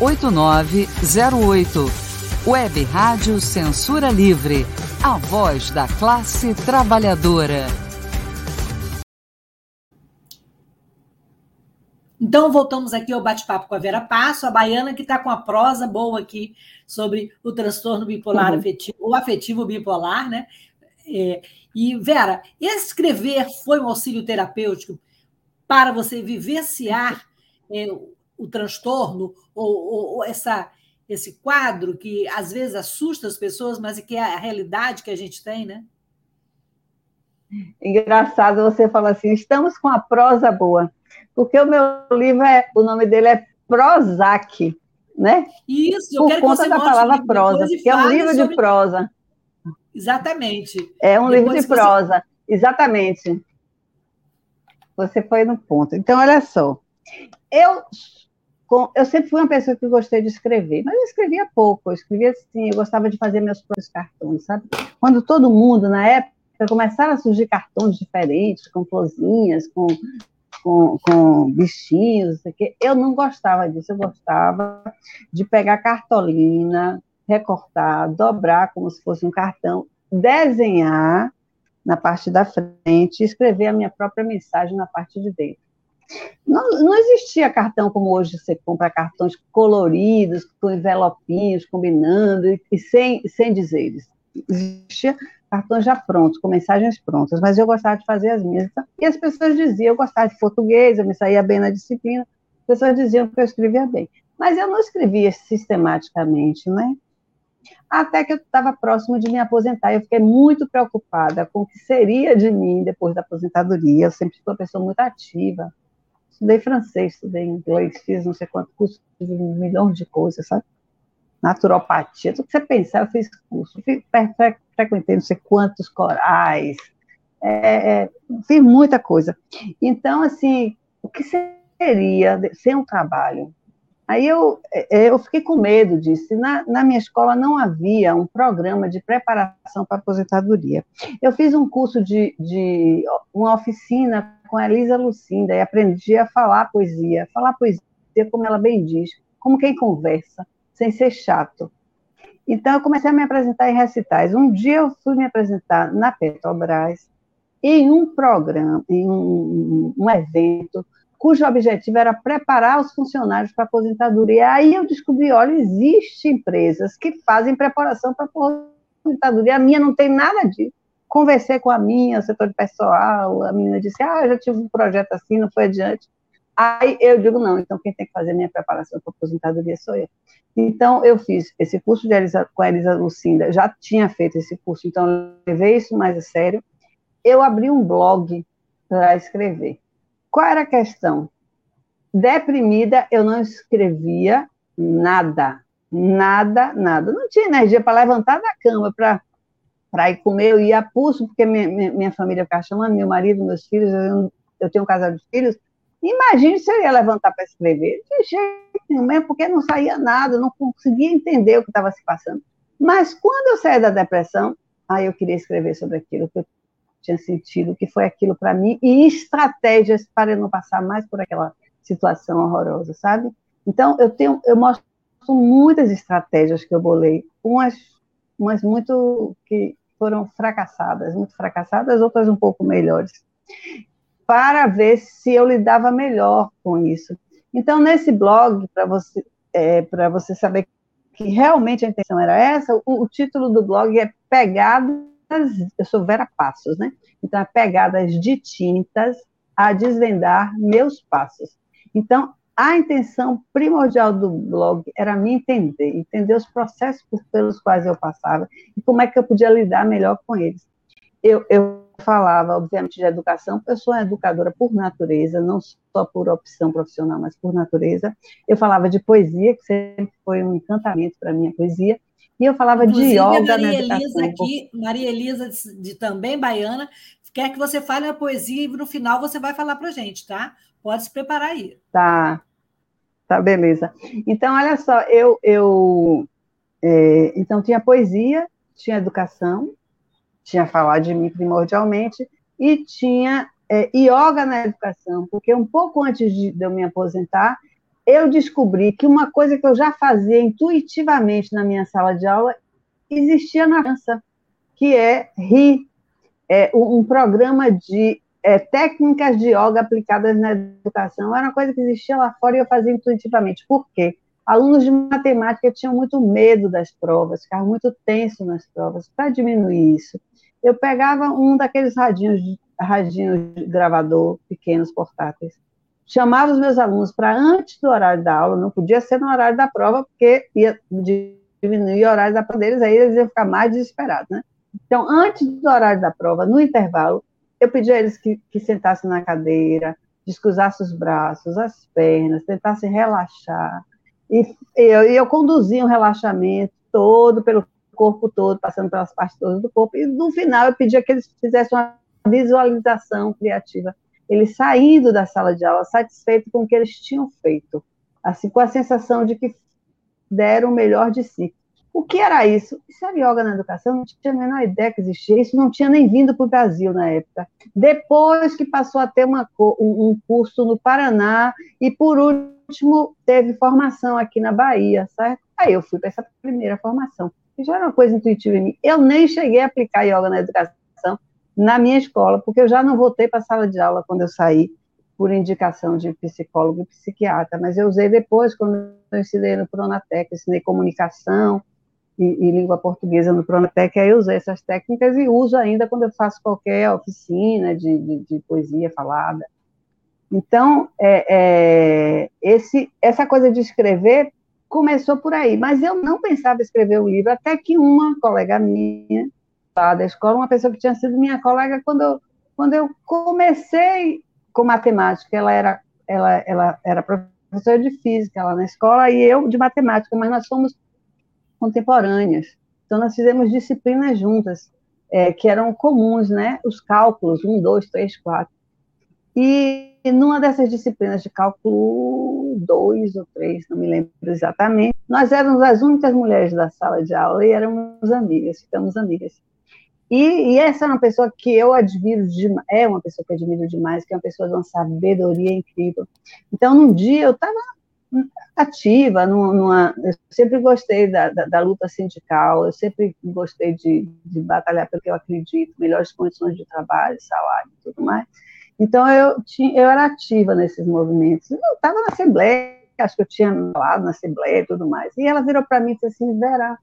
8908. Web Rádio Censura Livre. A voz da classe trabalhadora. Então, voltamos aqui ao bate-papo com a Vera Passo, a baiana que está com a prosa boa aqui sobre o transtorno bipolar uhum. afetivo, ou afetivo bipolar, né? É, e, Vera, escrever foi um auxílio terapêutico para você vivenciar é, o transtorno ou, ou, essa, esse quadro que às vezes assusta as pessoas, mas que é a realidade que a gente tem, né? Engraçado você falar assim, estamos com a prosa boa, porque o meu livro é, o nome dele é Prozac, né? Isso, eu Por quero conta que você da palavra prosa, que é um livro sobre... de prosa. Exatamente. É um depois livro de prosa, você... exatamente. Você foi no ponto. Então, olha só. Eu, eu sempre fui uma pessoa que gostei de escrever, mas eu escrevia pouco. Eu escrevia assim, eu gostava de fazer meus próprios cartões, sabe? Quando todo mundo, na época, começaram a surgir cartões diferentes, com florzinhas, com, com, com bichinhos, não eu não gostava disso. Eu gostava de pegar cartolina, recortar, dobrar como se fosse um cartão, desenhar na parte da frente e escrever a minha própria mensagem na parte de dentro. Não, não existia cartão como hoje você compra cartões coloridos, com envelopinhos, combinando, e, sem, sem dizeres. Existia cartões já prontos, com mensagens prontas, mas eu gostava de fazer as minhas. E as pessoas diziam, eu gostava de português, eu me saía bem na disciplina, as pessoas diziam que eu escrevia bem. Mas eu não escrevia sistematicamente, né? até que eu estava próximo de me aposentar. Eu fiquei muito preocupada com o que seria de mim depois da aposentadoria. Eu sempre fui uma pessoa muito ativa. Estudei francês, estudei inglês, fiz não sei quantos cursos, fiz um milhão de coisas, sabe? Naturopatia, tudo que você pensar, eu fiz curso. Frequentei não sei quantos corais, é, é, fiz muita coisa. Então, assim, o que seria sem um trabalho? Aí eu, é, eu fiquei com medo disso. Na, na minha escola não havia um programa de preparação para aposentadoria. Eu fiz um curso de, de uma oficina com a Elisa Lucinda e aprendi a falar poesia, falar poesia como ela bem diz, como quem conversa, sem ser chato. Então eu comecei a me apresentar em recitais. Um dia eu fui me apresentar na Petrobras em um programa, em um, um evento cujo objetivo era preparar os funcionários para a aposentadoria. Aí eu descobri, olha, existem empresas que fazem preparação para a aposentadoria. A minha não tem nada disso. Conversei com a minha, setor de pessoal, a menina disse, ah, já tive um projeto assim, não foi adiante. Aí eu digo, não, então quem tem que fazer minha preparação para aposentadoria sou eu. Então, eu fiz esse curso de Elisa, com a Elisa Lucinda, já tinha feito esse curso, então levei isso mais a sério. Eu abri um blog para escrever. Qual era a questão? Deprimida, eu não escrevia nada, nada, nada. Não tinha energia para levantar da cama, para ir comer, eu ia a pulso, porque minha, minha, minha família ficava chamando, meu marido, meus filhos, eu, eu tenho um casal de filhos. Imagine se eu ia levantar para escrever. De jeito nenhum, mesmo porque não saía nada, não conseguia entender o que estava se passando. Mas quando eu saí da depressão, aí eu queria escrever sobre aquilo, que eu tinha sentido, que foi aquilo para mim, e estratégias para eu não passar mais por aquela situação horrorosa, sabe? Então, eu tenho, eu mostro muitas estratégias que eu bolei, umas, umas muito que foram fracassadas, muito fracassadas, outras um pouco melhores, para ver se eu lidava melhor com isso. Então, nesse blog, para você, é, você saber que realmente a intenção era essa, o, o título do blog é Pegado eu sou Vera Passos, né? Então, é pegadas de tintas a desvendar meus passos. Então, a intenção primordial do blog era me entender, entender os processos pelos quais eu passava e como é que eu podia lidar melhor com eles. Eu, eu falava, obviamente, de educação, eu sou uma educadora por natureza, não só por opção profissional, mas por natureza. Eu falava de poesia, que sempre foi um encantamento para mim a poesia, e eu falava Inclusive, de yoga Maria Elisa aqui, Maria Elisa de, também baiana, quer que você fale a poesia e no final você vai falar para gente, tá? Pode se preparar aí. Tá, tá, beleza. Então, olha só, eu, eu é, então tinha poesia, tinha educação, tinha falar de mim primordialmente, e tinha é, yoga na educação, porque um pouco antes de, de eu me aposentar, eu descobri que uma coisa que eu já fazia intuitivamente na minha sala de aula existia na França, que é RI, é um programa de é, técnicas de yoga aplicadas na educação. Era uma coisa que existia lá fora e eu fazia intuitivamente. Por quê? Alunos de matemática tinham muito medo das provas, ficavam muito tensos nas provas. Para diminuir isso, eu pegava um daqueles radinhos, radinhos de gravador pequenos, portáteis, chamava os meus alunos para antes do horário da aula, não podia ser no horário da prova, porque ia diminuir o horário da prova deles, aí eles iam ficar mais desesperados, né? Então, antes do horário da prova, no intervalo, eu pedia a eles que, que sentassem na cadeira, descruzassem os braços, as pernas, tentassem relaxar. E eu, eu conduzia um relaxamento todo pelo corpo todo, passando pelas partes todas do corpo. E no final eu pedia que eles fizessem uma visualização criativa ele saindo da sala de aula satisfeito com o que eles tinham feito, assim, com a sensação de que deram o melhor de si. O que era isso? Isso era yoga na educação? Não tinha a menor ideia que existia. Isso não tinha nem vindo para o Brasil na época. Depois que passou a ter uma, um curso no Paraná, e por último teve formação aqui na Bahia, certo? Aí eu fui para essa primeira formação. Já era uma coisa intuitiva em mim. Eu nem cheguei a aplicar yoga na educação na minha escola, porque eu já não voltei para a sala de aula quando eu saí, por indicação de psicólogo e psiquiatra, mas eu usei depois, quando eu ensinei no Pronatec, ensinei comunicação e, e língua portuguesa no Pronatec, aí eu usei essas técnicas e uso ainda quando eu faço qualquer oficina de, de, de poesia falada. Então, é, é, esse, essa coisa de escrever começou por aí, mas eu não pensava em escrever um livro, até que uma colega minha da escola, uma pessoa que tinha sido minha colega quando eu, quando eu comecei com matemática. Ela era, ela, ela era professora de física lá na escola e eu de matemática, mas nós somos contemporâneas. Então, nós fizemos disciplinas juntas, é, que eram comuns, né? Os cálculos, um, dois, três, quatro. E numa dessas disciplinas de cálculo dois ou três, não me lembro exatamente, nós éramos as únicas mulheres da sala de aula e éramos amigas, ficamos amigas. E, e, essa é uma pessoa que eu admiro demais, é uma pessoa que eu admiro demais, que é uma pessoa de uma sabedoria incrível. Então, num dia eu estava ativa, numa, eu sempre gostei da, da, da, luta sindical, eu sempre gostei de, de batalhar pelo que eu acredito, melhores condições de trabalho, salário e tudo mais. Então, eu, tinha, eu era ativa nesses movimentos. Eu estava na Assembleia, acho que eu tinha falado na Assembleia e tudo mais. E ela virou para mim e disse assim, Vera,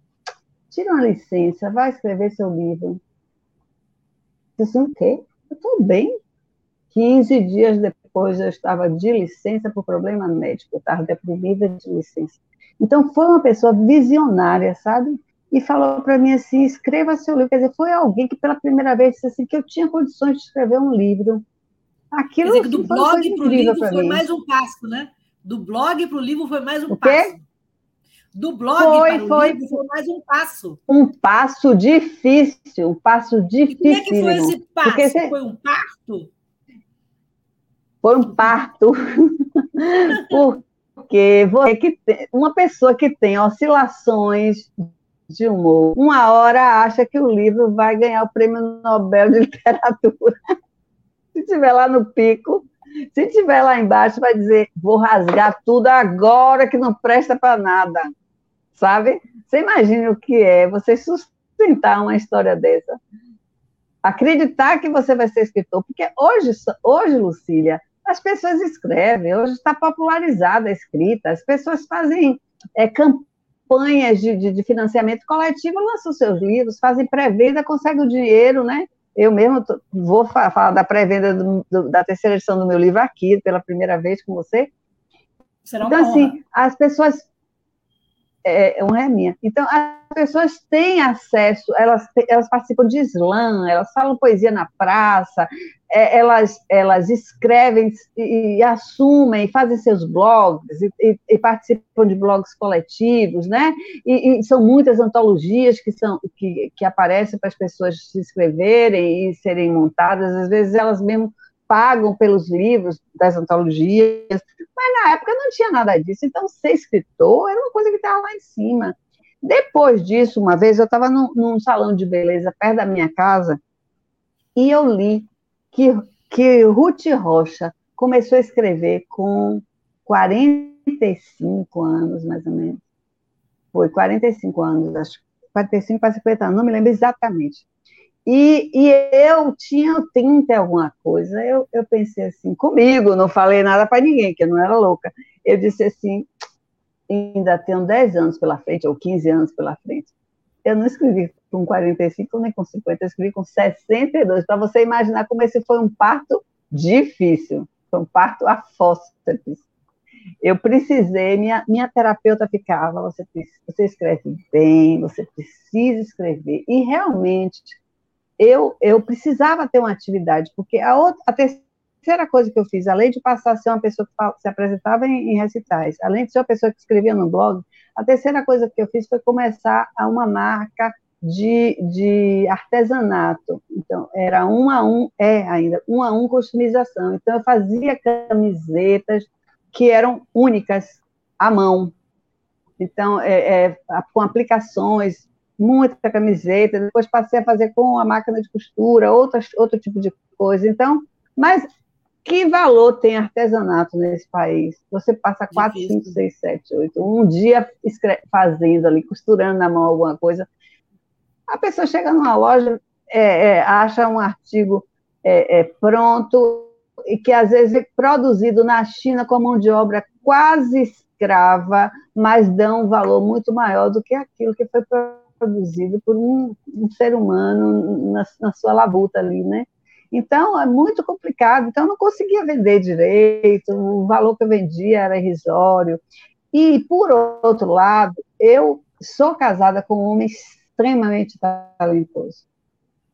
tira uma licença, vai escrever seu livro disse, o quê? Eu estou bem. 15 dias depois eu estava de licença por problema médico, eu estava deprimida de licença. Então foi uma pessoa visionária, sabe? E falou para mim assim, escreva seu livro. Quer dizer, foi alguém que pela primeira vez disse assim, que eu tinha condições de escrever um livro. Aquilo Quer dizer, que do blog para o livro foi mim. mais um passo, né? Do blog para o livro foi mais um o passo. Quê? do blog foi, para foi, livro, foi mais um passo. Um passo difícil, um passo difícil. como é que foi esse passo? Você... Foi um parto? Foi um parto. (laughs) Porque você que tem, uma pessoa que tem oscilações de humor, uma hora acha que o livro vai ganhar o prêmio Nobel de (laughs) Literatura. Se estiver lá no pico, se estiver lá embaixo, vai dizer: vou rasgar tudo agora que não presta para nada sabe? Você imagina o que é você sustentar uma história dessa. Acreditar que você vai ser escritor, porque hoje, hoje Lucília, as pessoas escrevem, hoje está popularizada a escrita, as pessoas fazem é, campanhas de, de, de, financiamento coletivo, lançam seus livros, fazem pré-venda, conseguem o dinheiro, né? Eu mesmo tô, vou falar da pré-venda da terceira edição do meu livro aqui, pela primeira vez com você. Será então, assim, as pessoas é, é uma é minha. Então, as pessoas têm acesso, elas, elas participam de slam, elas falam poesia na praça, é, elas, elas escrevem e, e, assumem, fazem seus blogs e, e, e, participam de blogs coletivos, né? E, são muitas antologias que, são, que, que aparecem para as pessoas se inscreverem e serem montadas, às vezes elas mesmo pagam pelos livros das antologias, mas na época não tinha nada disso, então ser escritor era uma coisa que estava lá em cima. Depois disso, uma vez eu estava num, num, salão de beleza perto da minha casa e eu li que, que Ruth Rocha começou a escrever com 45 anos, mais ou menos. Foi 45 anos, acho 45 para 50 anos, não me lembro exatamente. E, e eu tinha 30 alguma coisa, eu, eu pensei assim, comigo, não falei nada para ninguém, que eu não era louca. Eu disse assim, ainda tenho 10 anos pela frente, ou 15 anos pela frente. Eu não escrevi com 45 nem com 50, eu escrevi com 62, para você imaginar como esse foi um parto difícil, foi um parto a fósseis. Eu precisei, minha, minha terapeuta ficava, você, você escreve bem, você precisa escrever, e realmente eu, eu precisava ter uma atividade, porque a, outra, a terceira coisa que eu fiz, além de passar a ser uma pessoa que se apresentava em, em recitais, além de ser uma pessoa que escrevia no blog, a terceira coisa que eu fiz foi começar a uma marca de, de artesanato. Então, era um a um, é ainda, um a um customização. Então, eu fazia camisetas que eram únicas à mão. Então, é, é, com aplicações, muita camiseta, depois passei a fazer com a máquina de costura, outras, outro tipo de coisa. Então, mas que valor tem artesanato nesse país? Você passa 4, 5, 6, 7, 8, um dia fazendo ali, costurando na mão alguma coisa. A pessoa chega numa loja, é, é, acha um artigo é, é pronto, e que às vezes é produzido na China com mão de obra quase escrava, mas dão um valor muito maior do que aquilo que foi produzido por um, um ser humano na, na sua labuta ali, né? Então, é muito complicado. Então, eu não conseguia vender direito, o valor que eu vendia era irrisório. E, por outro lado, eu sou casada com um homem extremamente talentoso.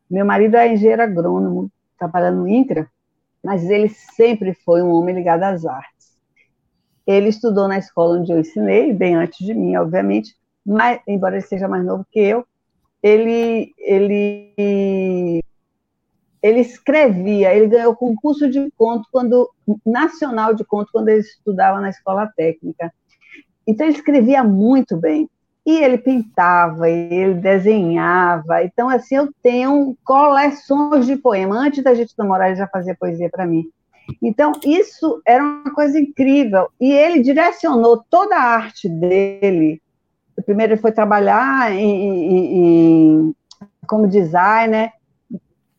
Meu marido é engenheiro agrônomo, trabalhando no INCRA, mas ele sempre foi um homem ligado às artes. Ele estudou na escola onde eu ensinei, bem antes de mim, obviamente, mas, embora ele seja mais novo que eu, ele, ele ele escrevia, ele ganhou concurso de conto quando nacional de conto quando ele estudava na escola técnica. Então ele escrevia muito bem. E ele pintava, ele desenhava. Então assim, eu tenho coleções de poemas. Antes da gente namorar, ele já fazia poesia para mim. Então, isso era uma coisa incrível. E ele direcionou toda a arte dele. Primeiro, ele foi trabalhar em, em, em, como designer,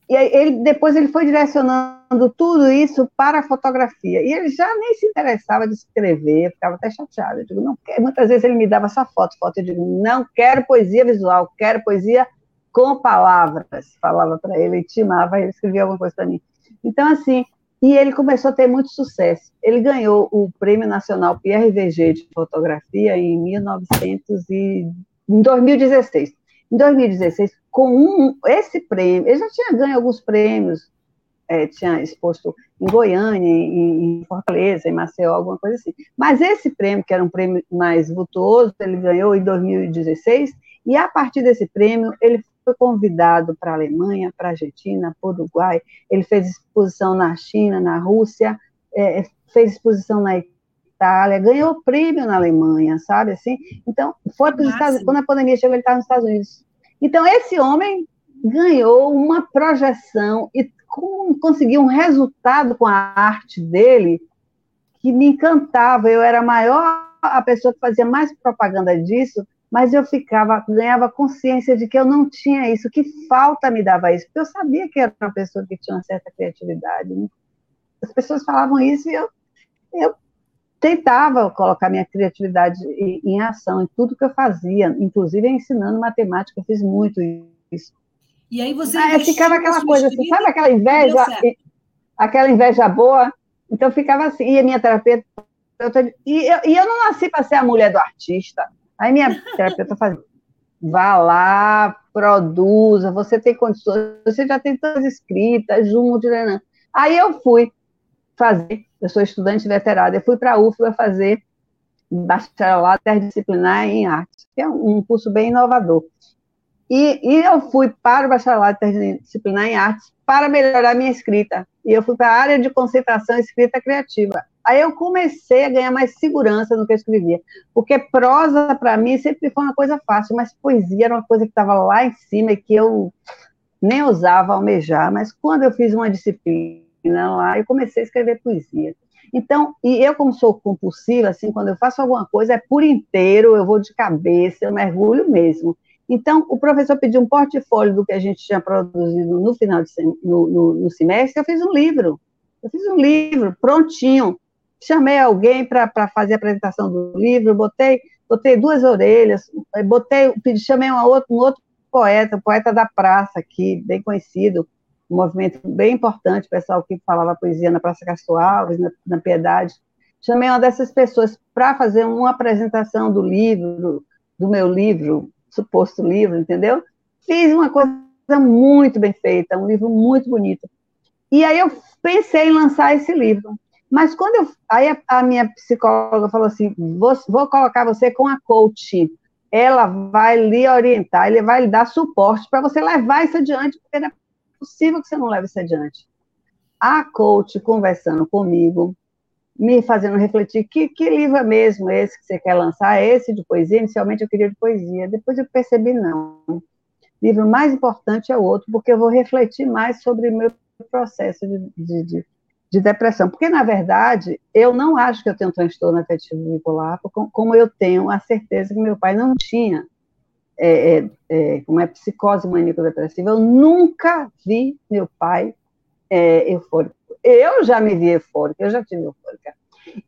e ele, depois ele foi direcionando tudo isso para a fotografia. E ele já nem se interessava de escrever, ficava até chateado. Eu digo, não quero. Muitas vezes ele me dava só foto, foto. Eu digo, não quero poesia visual, quero poesia com palavras. Falava para ele, intimava, ele escrevia alguma coisa para mim. Então, assim, e ele começou a ter muito sucesso. Ele ganhou o Prêmio Nacional Pierre VG de Fotografia em 1900 e, em 2016. Em 2016, com um, esse prêmio, ele já tinha ganho alguns prêmios, é, tinha exposto em Goiânia, em, em, Fortaleza, em Maceió, alguma coisa assim. Mas esse prêmio, que era um prêmio mais vultuoso, ele ganhou em 2016, e a partir desse prêmio, ele foi convidado para a Alemanha, para a Argentina, para o Uruguai, ele fez exposição na China, na Rússia, é, fez exposição na Itália, ganhou prêmio na Alemanha, sabe assim? Então, foi para os Estados quando a pandemia chegou, ele estava nos Estados Unidos. Então, esse homem ganhou uma projeção e conseguiu um resultado com a arte dele que me encantava. Eu era a maior, a pessoa que fazia mais propaganda disso, mas eu ficava, ganhava consciência de que eu não tinha isso, que falta me dava isso, porque eu sabia que era uma pessoa que tinha uma certa criatividade. Né? As pessoas falavam isso e eu, eu tentava colocar minha criatividade em, ação em tudo que eu fazia, inclusive ensinando matemática, eu fiz muito isso. E aí você. Aí ficava aquela coisa assim, sabe aquela inveja, aquela inveja boa? Então ficava assim, e a minha terapeuta. E eu, e eu não nasci para ser a mulher do artista. Aí minha terapeuta fazia, vá lá, produza, você tem condições, você já tem todas escritas, junto, né, né? Aí eu fui fazer eu sou estudante veterada, eu fui para a UFBA fazer bacharelado interdisciplinar em arte, que é um curso bem inovador. E, e eu fui para o bacharelado interdisciplinar em artes para melhorar minha escrita. E eu fui para a área de concentração escrita criativa. Aí eu comecei a ganhar mais segurança no que eu escrevia, porque prosa para mim sempre foi uma coisa fácil, mas poesia era uma coisa que estava lá em cima e que eu nem ousava almejar. Mas quando eu fiz uma disciplina lá, eu comecei a escrever poesia. Então, e eu como sou compulsiva, assim, quando eu faço alguma coisa, é por inteiro, eu vou de cabeça, eu mergulho mesmo. Então, o professor pediu um portfólio do que a gente tinha produzido no final de, no, no, no semestre, eu fiz um livro. Eu fiz um livro prontinho. Chamei alguém para fazer a apresentação do livro, botei botei duas orelhas, botei, chamei uma outra, um outro poeta, poeta da praça aqui, bem conhecido, um movimento bem importante, pessoal que falava poesia na Praça Castro Alves, na, na Piedade. Chamei uma dessas pessoas para fazer uma apresentação do livro, do meu livro, suposto livro, entendeu? Fiz uma coisa muito bem feita, um livro muito bonito. E aí eu pensei em lançar esse livro. Mas quando eu. Aí a, a minha psicóloga falou assim: vou, vou, colocar você com a coach. Ela vai lhe orientar, ele vai lhe dar suporte para você levar isso adiante, porque possível que você não leve isso adiante. A coach conversando comigo, me fazendo refletir que, que livro é mesmo esse que você quer lançar? É esse de poesia? Inicialmente eu queria de poesia, depois eu percebi não. O livro mais importante é outro, porque eu vou refletir mais sobre o meu processo de, de, de, de depressão. Porque, na verdade, eu não acho que eu tenho um transtorno afetivo bipolar, como eu tenho a certeza que meu pai não tinha, é, é, é, como é psicose maníaco-depressiva. Eu nunca vi meu pai é, eufórico. Eu já me vi eufórica, eu já tive eufórica.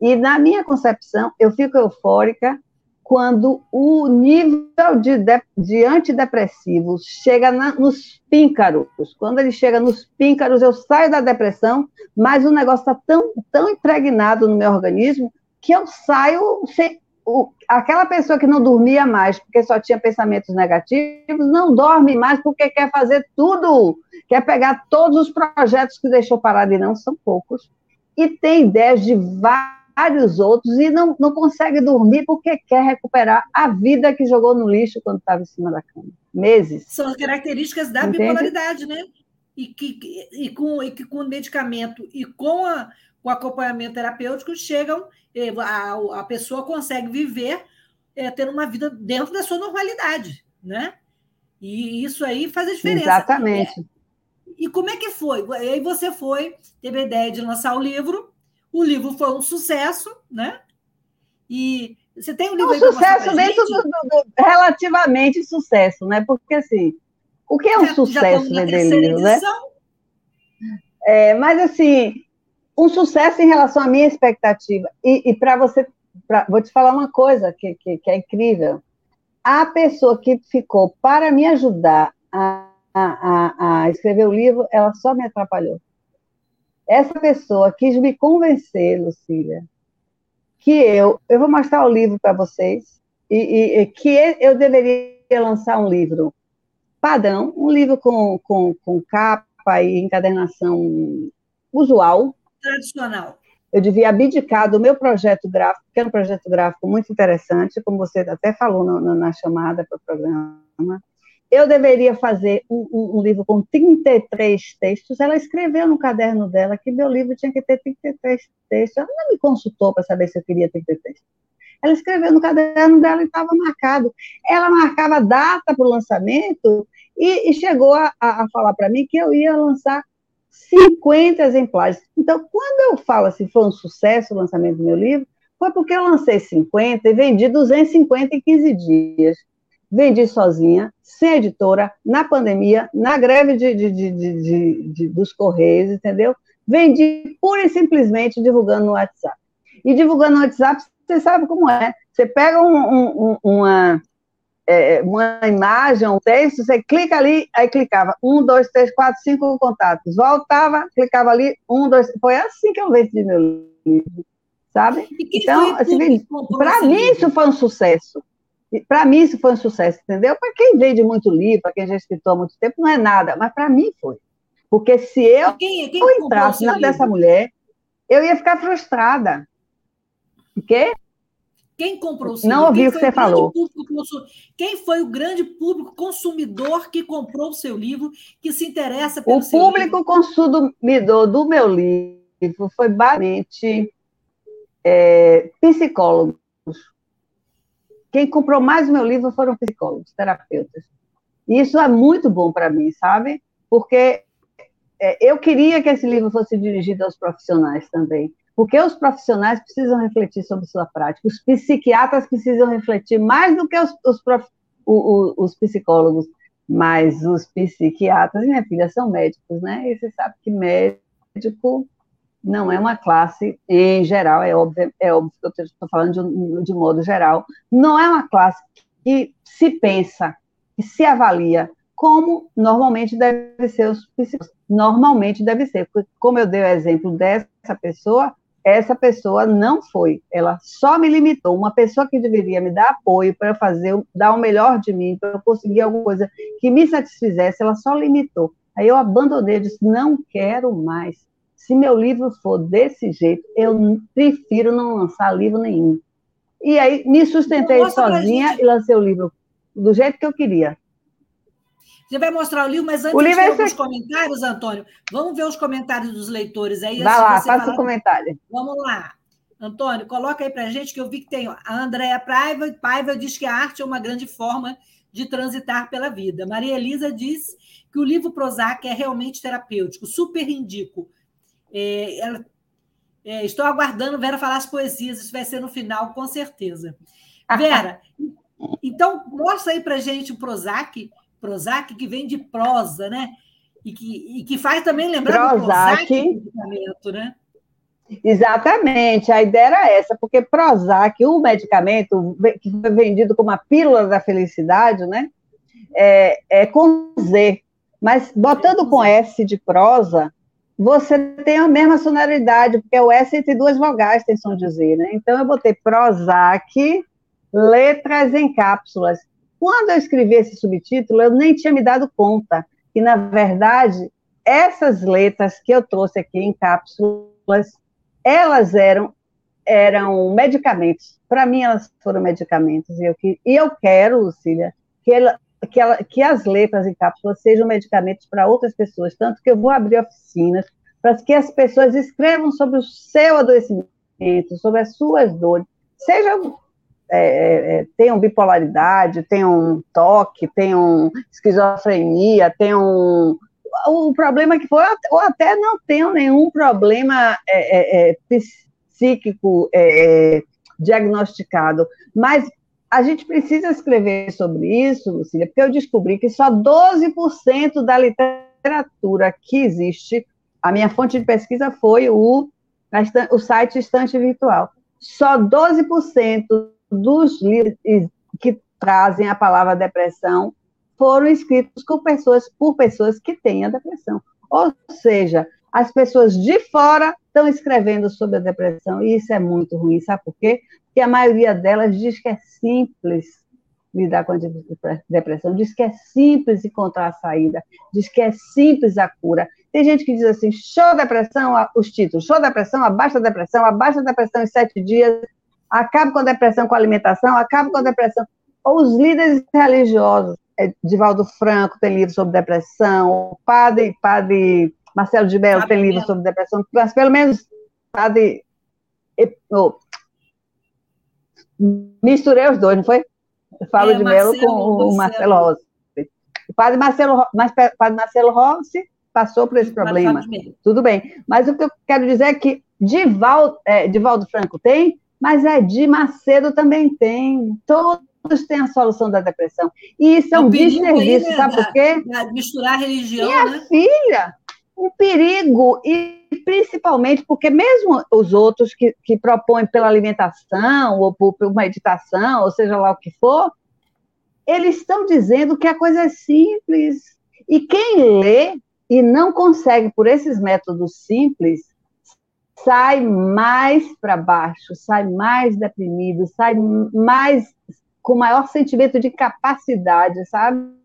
E na minha concepção, eu fico eufórica quando o nível de, de, de antidepressivos chega na, nos píncaros. Quando ele chega nos píncaros, eu saio da depressão, mas o negócio está tão, tão impregnado no meu organismo que eu saio sem. O, aquela pessoa que não dormia mais porque só tinha pensamentos negativos, não dorme mais porque quer fazer tudo, quer pegar todos os projetos que deixou parado, e não são poucos, e tem ideias de vários outros e não, não consegue dormir porque quer recuperar a vida que jogou no lixo quando estava em cima da cama. Meses. São as características da Entende? bipolaridade, né? E que, e, com, e que com medicamento e com a, o acompanhamento terapêutico chegam, eh, a, a pessoa consegue viver é, tendo uma vida dentro da sua normalidade, né? E isso aí faz a diferença. Exatamente. É, e como é que foi? E aí você foi, teve a ideia de lançar o livro, o livro foi um sucesso, né? E você tem um livro um sucesso dentro do, do, do, relativamente sucesso, né? Porque assim, o que é um já, sucesso já vender livro, né? É, mas assim, um sucesso em relação à minha expectativa. E, e para você, pra, vou te falar uma coisa que, que, que, é incrível. A pessoa que ficou para me ajudar a, a, a, escrever o livro, ela só me atrapalhou. Essa pessoa quis me convencer, Lucília, que eu, eu vou mostrar o livro para vocês, e, e, e, que eu deveria lançar um livro padrão, um livro com, com, com capa e encadernação usual. Tradicional. Eu devia abdicar do meu projeto gráfico, que é um projeto gráfico muito interessante, como você até falou no, no, na chamada para o programa, eu deveria fazer um, um, um, livro com 33 textos. Ela escreveu no caderno dela que meu livro tinha que ter 33 textos. Ela não me consultou para saber se eu queria 33 textos. Ela escreveu no caderno dela e estava marcado. Ela marcava data para o lançamento e, e, chegou a, a falar para mim que eu ia lançar 50 exemplares. Então, quando eu falo assim, foi um sucesso o lançamento do meu livro, foi porque eu lancei 50 e vendi 250 em 15 dias vendi sozinha, sem editora, na pandemia, na greve de, de, de, dos Correios, entendeu? Vendi pura e simplesmente divulgando no WhatsApp. E divulgando no WhatsApp, você sabe como é. Você pega um, um, uma, é, uma imagem, um texto, você clica ali, aí clicava um, dois, três, quatro, cinco contatos. Voltava, clicava ali, um, dois. Foi assim que eu vendi meu livro, sabe? Então, assim, para mim, isso foi um sucesso. Para mim, isso foi um sucesso, entendeu? Para quem vende muito livro, para quem já escritou há muito tempo, não é nada, mas para mim foi. Porque se eu, quem, quem eu entrasse na dessa mulher, eu ia ficar frustrada. O quê? Quem comprou o seu Não ouvi o que você falou. Quem foi o grande público consumidor que comprou o seu livro, que se interessa pelo o seu livro? O público consumidor do meu livro foi basicamente é, psicólogos quem comprou mais o meu livro foram psicólogos, terapeutas. E isso é muito bom para mim, sabe? Porque é, eu queria que esse livro fosse dirigido aos profissionais também. Porque os profissionais precisam refletir sobre sua prática, os psiquiatras precisam refletir mais do que os, os, prof, o, o, os psicólogos, mas os psiquiatras, minha filha, são médicos, né? E você sabe que médico não é uma classe em geral, é óbvio, é óbvio que eu estou falando de, de modo geral, não é uma classe que se pensa, que se avalia como normalmente deve ser os psicólogos. Normalmente deve ser, porque como eu dei o exemplo dessa pessoa, essa pessoa não foi, ela só me limitou. Uma pessoa que deveria me dar apoio para fazer, dar o melhor de mim, para eu conseguir alguma coisa que me satisfizesse, ela só limitou. Aí eu abandonei, disse, não quero mais. Se meu livro for desse jeito, eu prefiro não lançar livro nenhum. E aí me sustentei sozinha e lancei o livro do jeito que eu queria. Você vai mostrar o livro, mas antes o livro de é alguns comentários, Antônio, vamos ver os comentários dos leitores aí. Vai lá, faça o comentário. Vamos lá. Antônio, coloca aí para a gente que eu vi que tem a Andréa Paiva, Paiva diz que a arte é uma grande forma de transitar pela vida. Maria Elisa diz que o livro Prozac é realmente terapêutico, super indico. É, ela, é, estou aguardando Vera falar as poesias, isso vai ser no final, com certeza. Vera, então mostra aí para gente o Prozac, Prozac, que vem de prosa, né? E que, e que faz também lembrar Prozac, do medicamento, né? Exatamente, a ideia era essa, porque Prozac, o medicamento que foi vendido como a pílula da felicidade, né? É, é com Z, mas botando com S de prosa, você tem a mesma sonoridade, porque é o S entre duas vogais tem som de Z, né? Então eu botei Prozac, letras em cápsulas. Quando eu escrevi esse subtítulo, eu nem tinha me dado conta que, na verdade, essas letras que eu trouxe aqui em cápsulas, elas eram eram medicamentos. Para mim, elas foram medicamentos. E eu, e eu quero, Lucília, que, ela, que, ela, que as letras em cápsulas sejam medicamentos para outras pessoas. Tanto que eu vou abrir oficinas para que as pessoas escrevam sobre o seu adoecimento, sobre as suas dores, seja é, é, é, tenham bipolaridade, tenham toque, tenham esquizofrenia, tenham o problema que for, ou até não tenham nenhum problema é, é, é psíquico diagnosticado, mas a gente precisa escrever sobre isso, Lucília, porque eu descobri que só 12% da literatura que existe, a minha fonte de pesquisa foi o, o site Estante Virtual, só 12% dos livros que trazem a palavra depressão foram escritos por pessoas, por pessoas que têm a depressão. Ou seja, as pessoas de fora estão escrevendo sobre a depressão, e isso é muito ruim, sabe por quê? Porque a maioria delas diz que é simples lidar com a depressão, diz que é simples encontrar a saída, diz que é simples a cura. Tem gente que diz assim, show depressão, os títulos, show depressão, abaixa a depressão, abaixa a depressão em sete dias, acaba com a depressão com a alimentação, acaba com a depressão. Ou os líderes religiosos, é, Divaldo Franco tem livro sobre depressão, o padre, padre Marcelo de Mello tem livro sobre depressão, mas pelo menos padre. Oh, misturei os dois, não foi? Eu falo é, de Mello com o Marcelo Rossi. O padre Marcelo, mas, padre Marcelo Rossi passou por esse problema. Tudo bem. Mas o que eu quero dizer é que Divaldo, é, Divaldo Franco tem, mas Edir Macedo também tem. Todos têm a solução da depressão. E isso é, é um desserviço, né, sabe por quê? Misturar a religião. Minha né? filha, um perigo, e principalmente porque mesmo os outros que, que propõem pela alimentação, ou por, por meditação, ou seja lá o que for, eles estão dizendo que a coisa é simples. E quem lê e não consegue, por esses métodos simples, sai mais para baixo, sai mais deprimido, sai mais com maior sentimento de capacidade, sabe?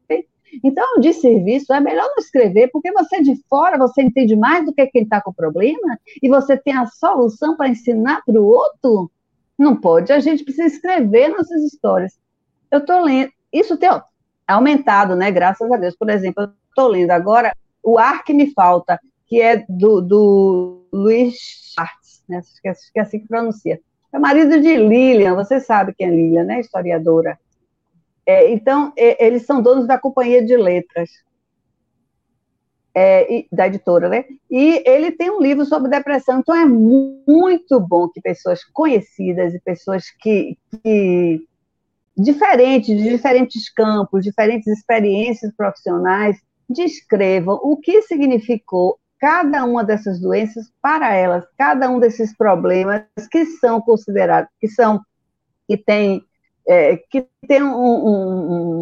Então, de serviço, é melhor não escrever, porque você de fora, você entende mais do que quem está com o problema, e você tem a solução para ensinar para o outro. Não pode, a gente precisa escrever nossas histórias. Eu estou lendo, isso tem aumentado, né? Graças a Deus. Por exemplo, eu estou lendo agora O Ar que Me Falta, que é do, do Luiz Schwartz, né? Que, é, é assim que pronuncia. É marido de Lilian, você sabe quem é Lilian, né? Historiadora. É, então, é, eles são donos da companhia de letras, é, e, da editora, né? E ele tem um livro sobre depressão, então é muito bom que pessoas conhecidas e pessoas que, que diferentes, de diferentes campos, diferentes experiências profissionais, descrevam o que significou cada uma dessas doenças para elas, cada um desses problemas que são considerados, que são, que tem, é, que tem um, um,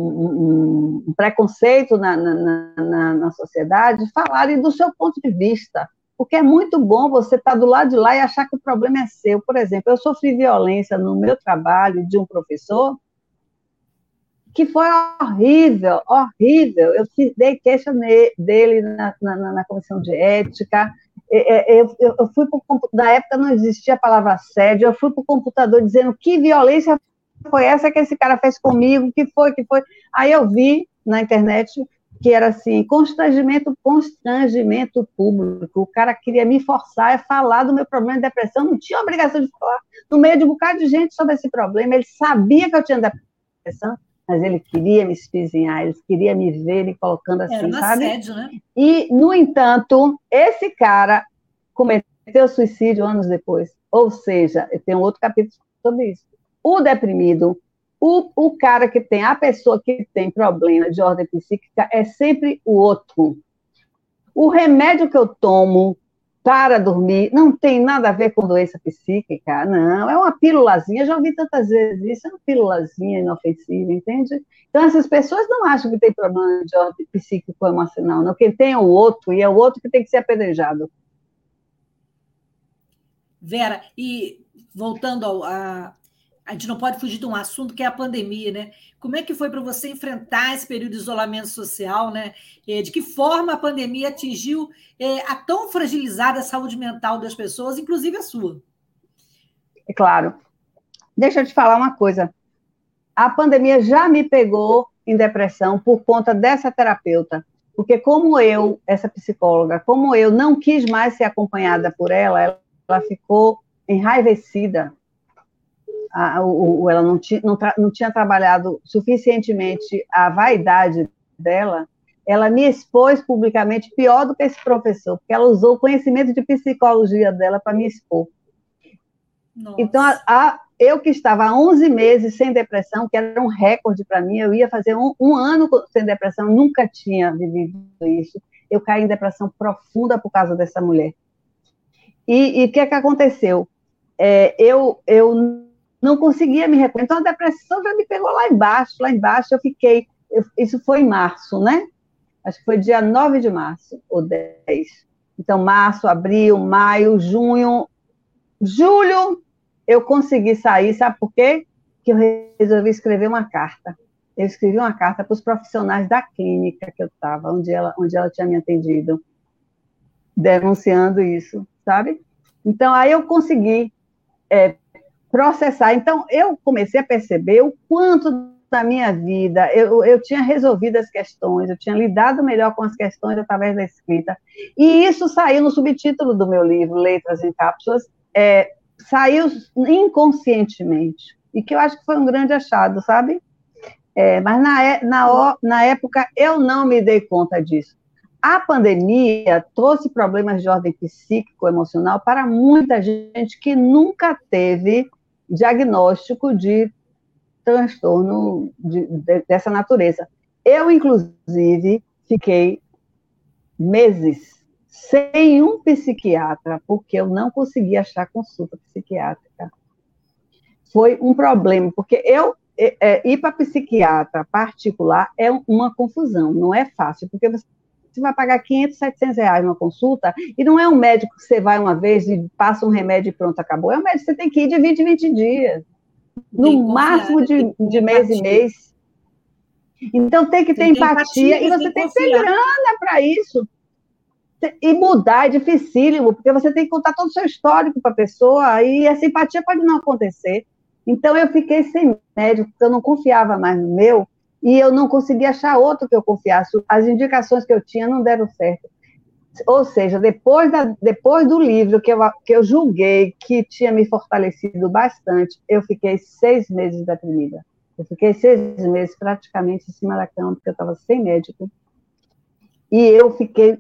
um, preconceito na, na, na, na, sociedade, falarem do seu ponto de vista. Porque é muito bom você estar do lado de lá e achar que o problema é seu. Por exemplo, eu sofri violência no meu trabalho de um professor que foi horrível, horrível. Eu dei queixa dele na, na, na comissão de ética. Eu, eu, eu fui para na época não existia a palavra assédio, eu fui para o computador dizendo que violência foi essa que esse cara fez comigo, que foi, que foi. Aí eu vi na internet que era assim, constrangimento, constrangimento público. O cara queria me forçar a falar do meu problema de depressão, não tinha obrigação de falar no meio de um bocado de gente sobre esse problema. Ele sabia que eu tinha depressão, mas ele queria me espizinhar, ele queria me ver me colocando assim, Era um sabe? Assédio, né? E, no entanto, esse cara cometeu suicídio anos depois. Ou seja, tem um outro capítulo sobre isso. O deprimido, o, o cara que tem, a pessoa que tem problema de ordem psíquica é sempre o outro. O remédio que eu tomo para dormir, não tem nada a ver com doença psíquica, não, é uma pílulazinha, já ouvi tantas vezes isso, é uma pílulazinha inofensiva, entende? Então, essas pessoas não acham que tem problema de ordem psíquico emocional, não, quem tem é o outro, e é o outro que tem que ser apedrejado. Vera, e voltando ao, a, a gente não pode fugir de um assunto que é a pandemia, né? Como é que foi para você enfrentar esse período de isolamento social, né? É, de que forma a pandemia atingiu é, a tão fragilizada saúde mental das pessoas, inclusive a sua? É claro. Deixa eu te falar uma coisa. A pandemia já me pegou em depressão por conta dessa terapeuta. Porque como eu, essa psicóloga, como eu não quis mais ser acompanhada por ela, ela ficou enraivecida a, o, ela não, ti, não, tra, não tinha trabalhado suficientemente a vaidade dela, ela me expôs publicamente pior do que esse professor, porque ela usou o conhecimento de psicologia dela para me expor. Nossa. Então, a, a, eu que estava há 11 meses sem depressão, que era um recorde para mim, eu ia fazer um, um, ano sem depressão, nunca tinha vivido isso. Eu caí em depressão profunda por causa dessa mulher. E o que é que aconteceu? É, eu, eu não conseguia me recuperar. Então, a depressão já me pegou lá embaixo, lá embaixo eu fiquei, eu, isso foi em março, né? Acho que foi dia 9 de março, ou 10. Então, março, abril, maio, junho, julho, eu consegui sair, sabe por quê? Que eu resolvi escrever uma carta. Eu escrevi uma carta para os profissionais da clínica que eu estava, onde ela, onde ela tinha me atendido, denunciando isso, sabe? Então, aí eu consegui é, processar. Então, eu comecei a perceber o quanto da minha vida eu, eu tinha resolvido as questões, eu tinha lidado melhor com as questões através da escrita. E isso saiu no subtítulo do meu livro, Letras em Cápsulas, é, saiu inconscientemente. E que eu acho que foi um grande achado, sabe? É, mas na, é, na, na época eu não me dei conta disso. A pandemia trouxe problemas de ordem psíquico-emocional para muita gente que nunca teve diagnóstico de transtorno de, de, dessa natureza. Eu, inclusive, fiquei meses sem um psiquiatra, porque eu não conseguia achar consulta psiquiátrica. Foi um problema, porque eu é, é, ir para psiquiatra particular é uma confusão, não é fácil, porque você você vai pagar 500, 700 reais numa consulta, e não é um médico que você vai uma vez e passa um remédio e pronto, acabou. É um médico que você tem que ir de 20 em 20 dias. No máximo de, de mês em mês. Então tem que ter empatia, empatia, e você tem que ter grana para isso. E mudar é dificílimo, porque você tem que contar todo o seu histórico para a pessoa, e essa empatia pode não acontecer. Então eu fiquei sem médico, porque eu não confiava mais no meu, e eu não consegui achar outro que eu confiasse. As indicações que eu tinha não deram certo. Ou seja, depois, da, depois do livro que eu, que eu julguei que tinha me fortalecido bastante, eu fiquei seis meses deprimida. Eu fiquei seis meses praticamente em cima da cama, porque eu estava sem médico. E eu fiquei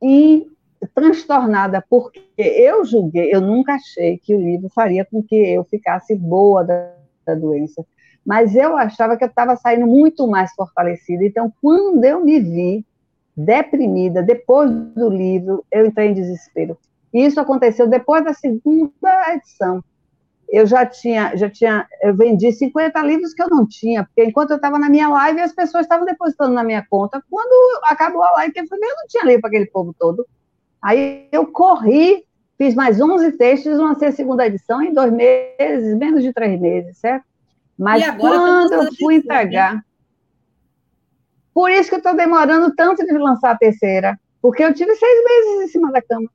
in, transtornada, porque eu julguei, eu nunca achei que o livro faria com que eu ficasse boa da, da doença mas eu achava que eu estava saindo muito mais fortalecida. Então, quando eu me vi deprimida. Depois do livro, eu entrei em desespero. Isso aconteceu depois da segunda edição. Eu já tinha, já tinha, eu vendi 50 livros que eu não tinha, porque enquanto eu estava na minha live, as pessoas estavam depositando na minha conta. Quando acabou a live, eu não tinha livro para aquele povo todo. Aí eu corri, fiz mais 11 textos, lancei a segunda edição em dois meses, menos de três meses, certo? Mas quando eu fui entregar. Por isso que eu estou demorando tanto de lançar a terceira, porque eu tive seis meses em cima da cama.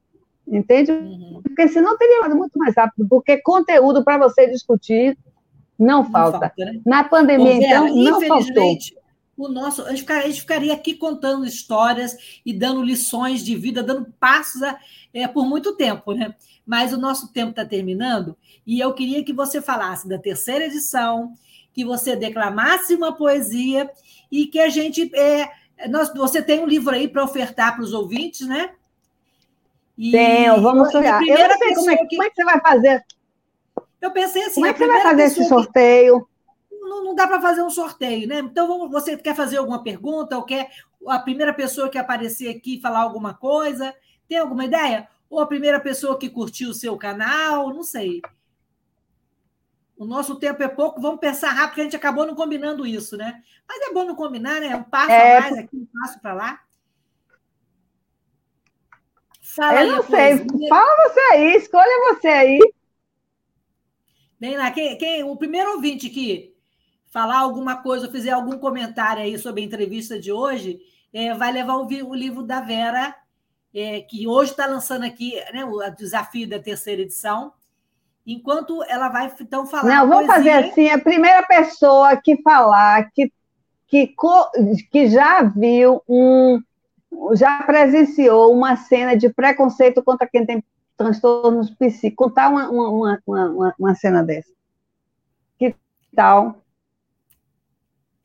Entende? Uhum. Porque senão teria ido muito mais rápido, porque conteúdo para você discutir não, não falta. falta né? Na pandemia, Vera, então, não faltou. O nosso, a gente, ficaria, a gente ficaria aqui contando histórias e dando lições de vida, dando passos a, é, por muito tempo, né? Mas o nosso tempo está terminando e eu queria que você falasse da terceira edição, que você declamasse uma poesia e que a gente. É, nós, você tem um livro aí para ofertar para os ouvintes, né? E, Tenho, vamos sortear. Eu não sei como é, que... como é que você vai fazer. Eu pensei assim. Como é que você vai fazer esse sorteio? Que... Não, não, dá para fazer um sorteio, né? Então, você quer fazer alguma pergunta ou quer a primeira pessoa que aparecer aqui falar alguma coisa? Tem alguma ideia? Ou a primeira pessoa que curtiu o seu canal? Não sei. O nosso tempo é pouco, vamos pensar rápido, porque a gente acabou não combinando isso, né? Mas é bom não combinar, né? Um passo é... a mais aqui, um passo para lá. Fala eu não sei. Fala você aí, escolha você aí. Vem lá, quem, quem, o primeiro ouvinte que falar alguma coisa, ou fizer algum comentário aí sobre a entrevista de hoje, é, vai levar o, o, livro da Vera, é, que hoje está lançando aqui né, o desafio da terceira edição. Enquanto ela vai então falar. Não, vamos fazer assim: a primeira pessoa que falar que, que, que já viu um já presenciou uma cena de preconceito contra quem tem transtornos psíquicos. Contar uma, uma, uma, uma, cena dessa. Que tal?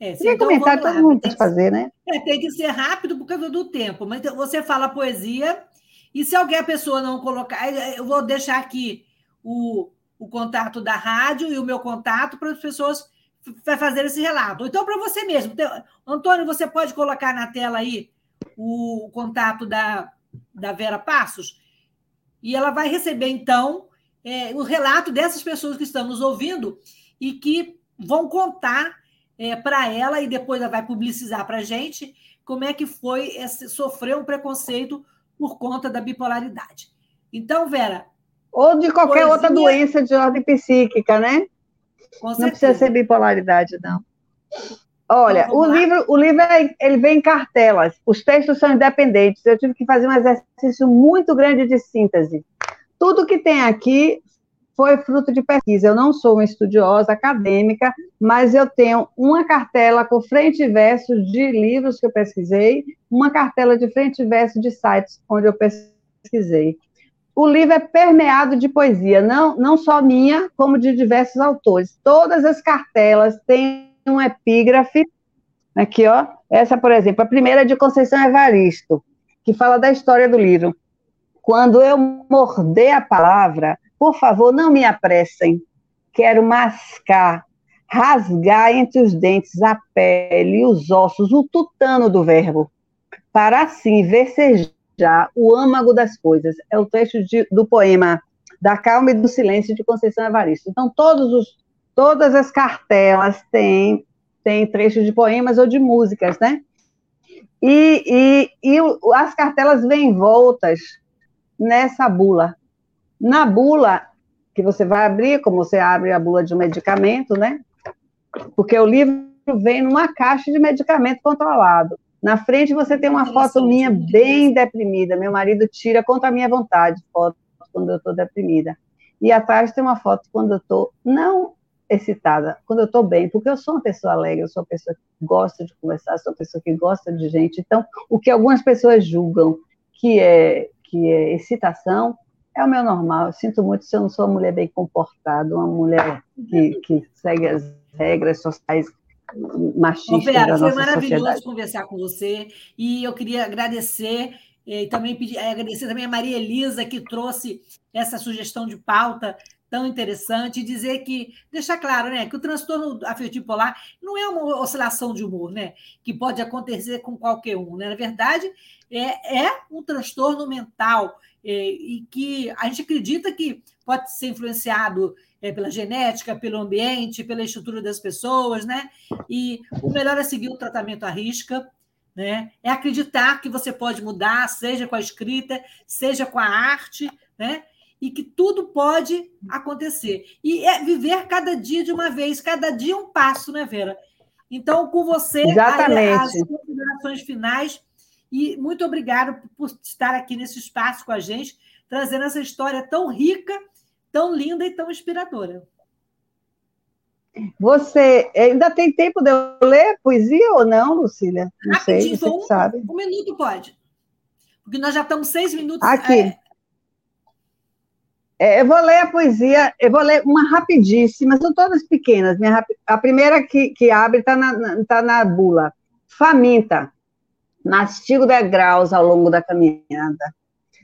É, se então, comentário todo mundo pode fazer, né? É, tem que ser rápido por causa do tempo. Mas você fala poesia, e se alguém a pessoa não colocar, eu vou deixar aqui o, o contato da rádio e o meu contato para as pessoas fazer esse relato. Então, para você mesmo. Antônio, você pode colocar na tela aí o contato da, da Vera Passos, e ela vai receber, então, é, o relato dessas pessoas que estão nos ouvindo e que vão contar é, para ela, e depois ela vai publicizar para a gente como é que foi esse, sofrer um preconceito por conta da bipolaridade. Então, Vera. Ou de qualquer poesia... outra doença de ordem psíquica, né? não precisa ser bipolaridade, não. Olha, então, o livro, o livro é, ele vem em cartelas. Os textos são independentes. Eu tive que fazer um exercício muito grande de síntese. Tudo que tem aqui foi fruto de pesquisa. Eu não sou uma estudiosa acadêmica, mas eu tenho uma cartela com frente e verso de livros que eu pesquisei, uma cartela de frente e verso de sites onde eu pesquisei. O livro é permeado de poesia, não, não só minha, como de diversos autores. Todas as cartelas têm um epígrafe, aqui, ó. Essa, por exemplo, a primeira é de Conceição Evaristo, que fala da história do livro. Quando eu morder a palavra, por favor, não me apressem. Quero mascar, rasgar entre os dentes a pele e os ossos, o tutano do verbo, para assim versejar o âmago das coisas. É o trecho de, do poema Da Calma e do Silêncio de Conceição Evaristo. Então, todos os Todas as cartelas têm, têm trechos de poemas ou de músicas, né? E, e, e as cartelas vêm voltas nessa bula. Na bula, que você vai abrir, como você abre a bula de um medicamento, né? Porque o livro vem numa caixa de medicamento controlado. Na frente você tem uma foto minha bem deprimida. Meu marido tira contra a minha vontade foto quando eu estou deprimida. E atrás tem uma foto quando eu estou não excitada, quando eu estou bem, porque eu sou uma pessoa alegre, eu sou uma pessoa que gosta de conversar, sou uma pessoa que gosta de gente. Então, o que algumas pessoas julgam que é, que é excitação é o meu normal. Eu sinto muito se eu não sou uma mulher bem comportada, uma mulher que, que segue as regras sociais machistas Vera, da nossa foi maravilhoso sociedade. conversar com você e eu queria agradecer e também pedir, agradecer também a Maria Elisa que trouxe essa sugestão de pauta tão interessante dizer que, deixar claro, né, que o transtorno afetivo polar não é uma oscilação de humor, né, que pode acontecer com qualquer um, né? Na verdade, é, é um transtorno mental é, e que a gente acredita que pode ser influenciado é, pela genética, pelo ambiente, pela estrutura das pessoas, né? E o melhor é seguir o tratamento à risca, né? É acreditar que você pode mudar, seja com a escrita, seja com a arte, né? E que tudo pode acontecer. E é viver cada dia de uma vez, cada dia um passo, né, Vera? Então, com você, Exatamente. as considerações finais. E muito obrigado por estar aqui nesse espaço com a gente, trazendo essa história tão rica, tão linda e tão inspiradora. Você ainda tem tempo de eu ler poesia ou não, Lucília? Não Rapidinho, sei, você um, sabe. um minuto pode. Porque nós já estamos seis minutos. Aqui. é, É, eu vou ler a poesia, eu vou ler uma rapidíssima, são todas pequenas. minha a primeira que, que abre está na- tá na bula. Faminta, mastigo degraus ao longo da caminhada.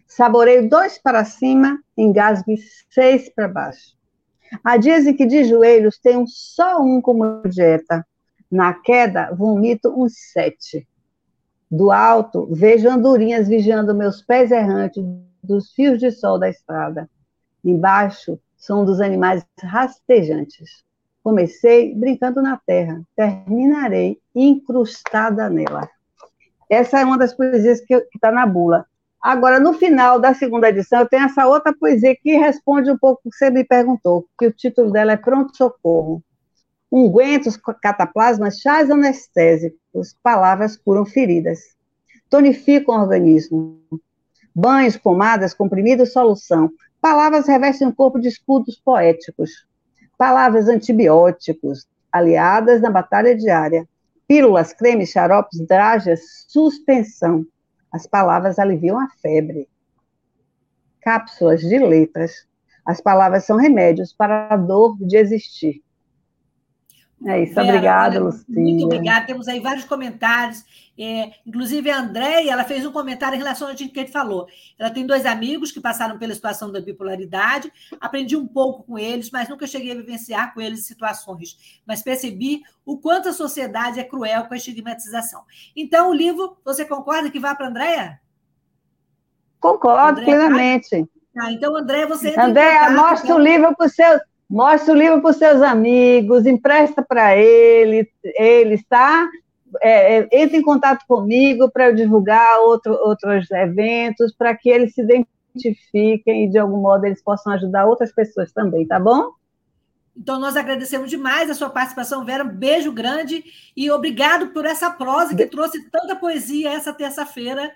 Saboreio dois para cima, engasgue seis para baixo. Há dias em que de joelhos tenho só um como dieta. Na queda, vomito uns sete. Do alto, vejo andorinhas vigiando meus pés errantes dos fios de sol da estrada. Embaixo, som dos animais rastejantes. Comecei brincando na terra, terminarei incrustada nela. Essa é uma das poesias que está na bula. Agora, no final da segunda edição, eu tenho essa outra poesia que responde um pouco o que você me perguntou, que o título dela é Pronto Socorro. Ungüentos, cataplasmas, chás anestésicos, palavras curam feridas. Tonificam o organismo. Banhos, pomadas, comprimidos, solução. Palavras revestem o corpo de escudos poéticos. Palavras antibióticos, aliadas na batalha diária. Pílulas, cremes, xaropes, dragas, suspensão. As palavras aliviam a febre. Cápsulas de letras. As palavras são remédios para a dor de existir. É isso, Vera, obrigada, olha. Muito obrigada. Temos aí vários comentários. É, inclusive, a Andréia, ela fez um comentário em relação ao que gente falou. Ela tem dois amigos que passaram pela situação da bipolaridade. Aprendi um pouco com eles, mas nunca cheguei a vivenciar com eles situações. Mas percebi o quanto a sociedade é cruel com a estigmatização. Então, o livro, você concorda que vai para a Andréia? Concordo Andréia, plenamente. Ah, então, Andréia, você Andréia, mostra o livro para os seus, mostra o livro para os seus amigos, empresta para ele, eles, tá? É, é, entre em contato comigo para eu divulgar outro, outros eventos, para que eles se identifiquem e, de algum modo, eles possam ajudar outras pessoas também, tá bom? Então, nós agradecemos demais a sua participação, Vera. Um beijo grande e obrigado por essa prosa que trouxe tanta poesia essa terça-feira.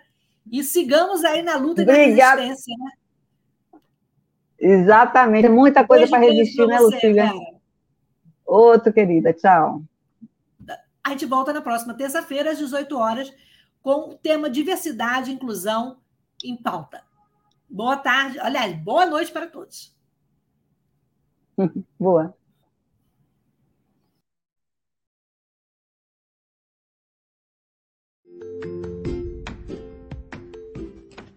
E sigamos aí na luta Obrigada. resistência, né? Exatamente, muita coisa para resistir, né, Lucília? Outro, querida, tchau. A gente volta na próxima terça-feira, às 18 horas, com o tema diversidade e inclusão em pauta. Boa tarde, aliás, boa noite para todos. (laughs) Boa.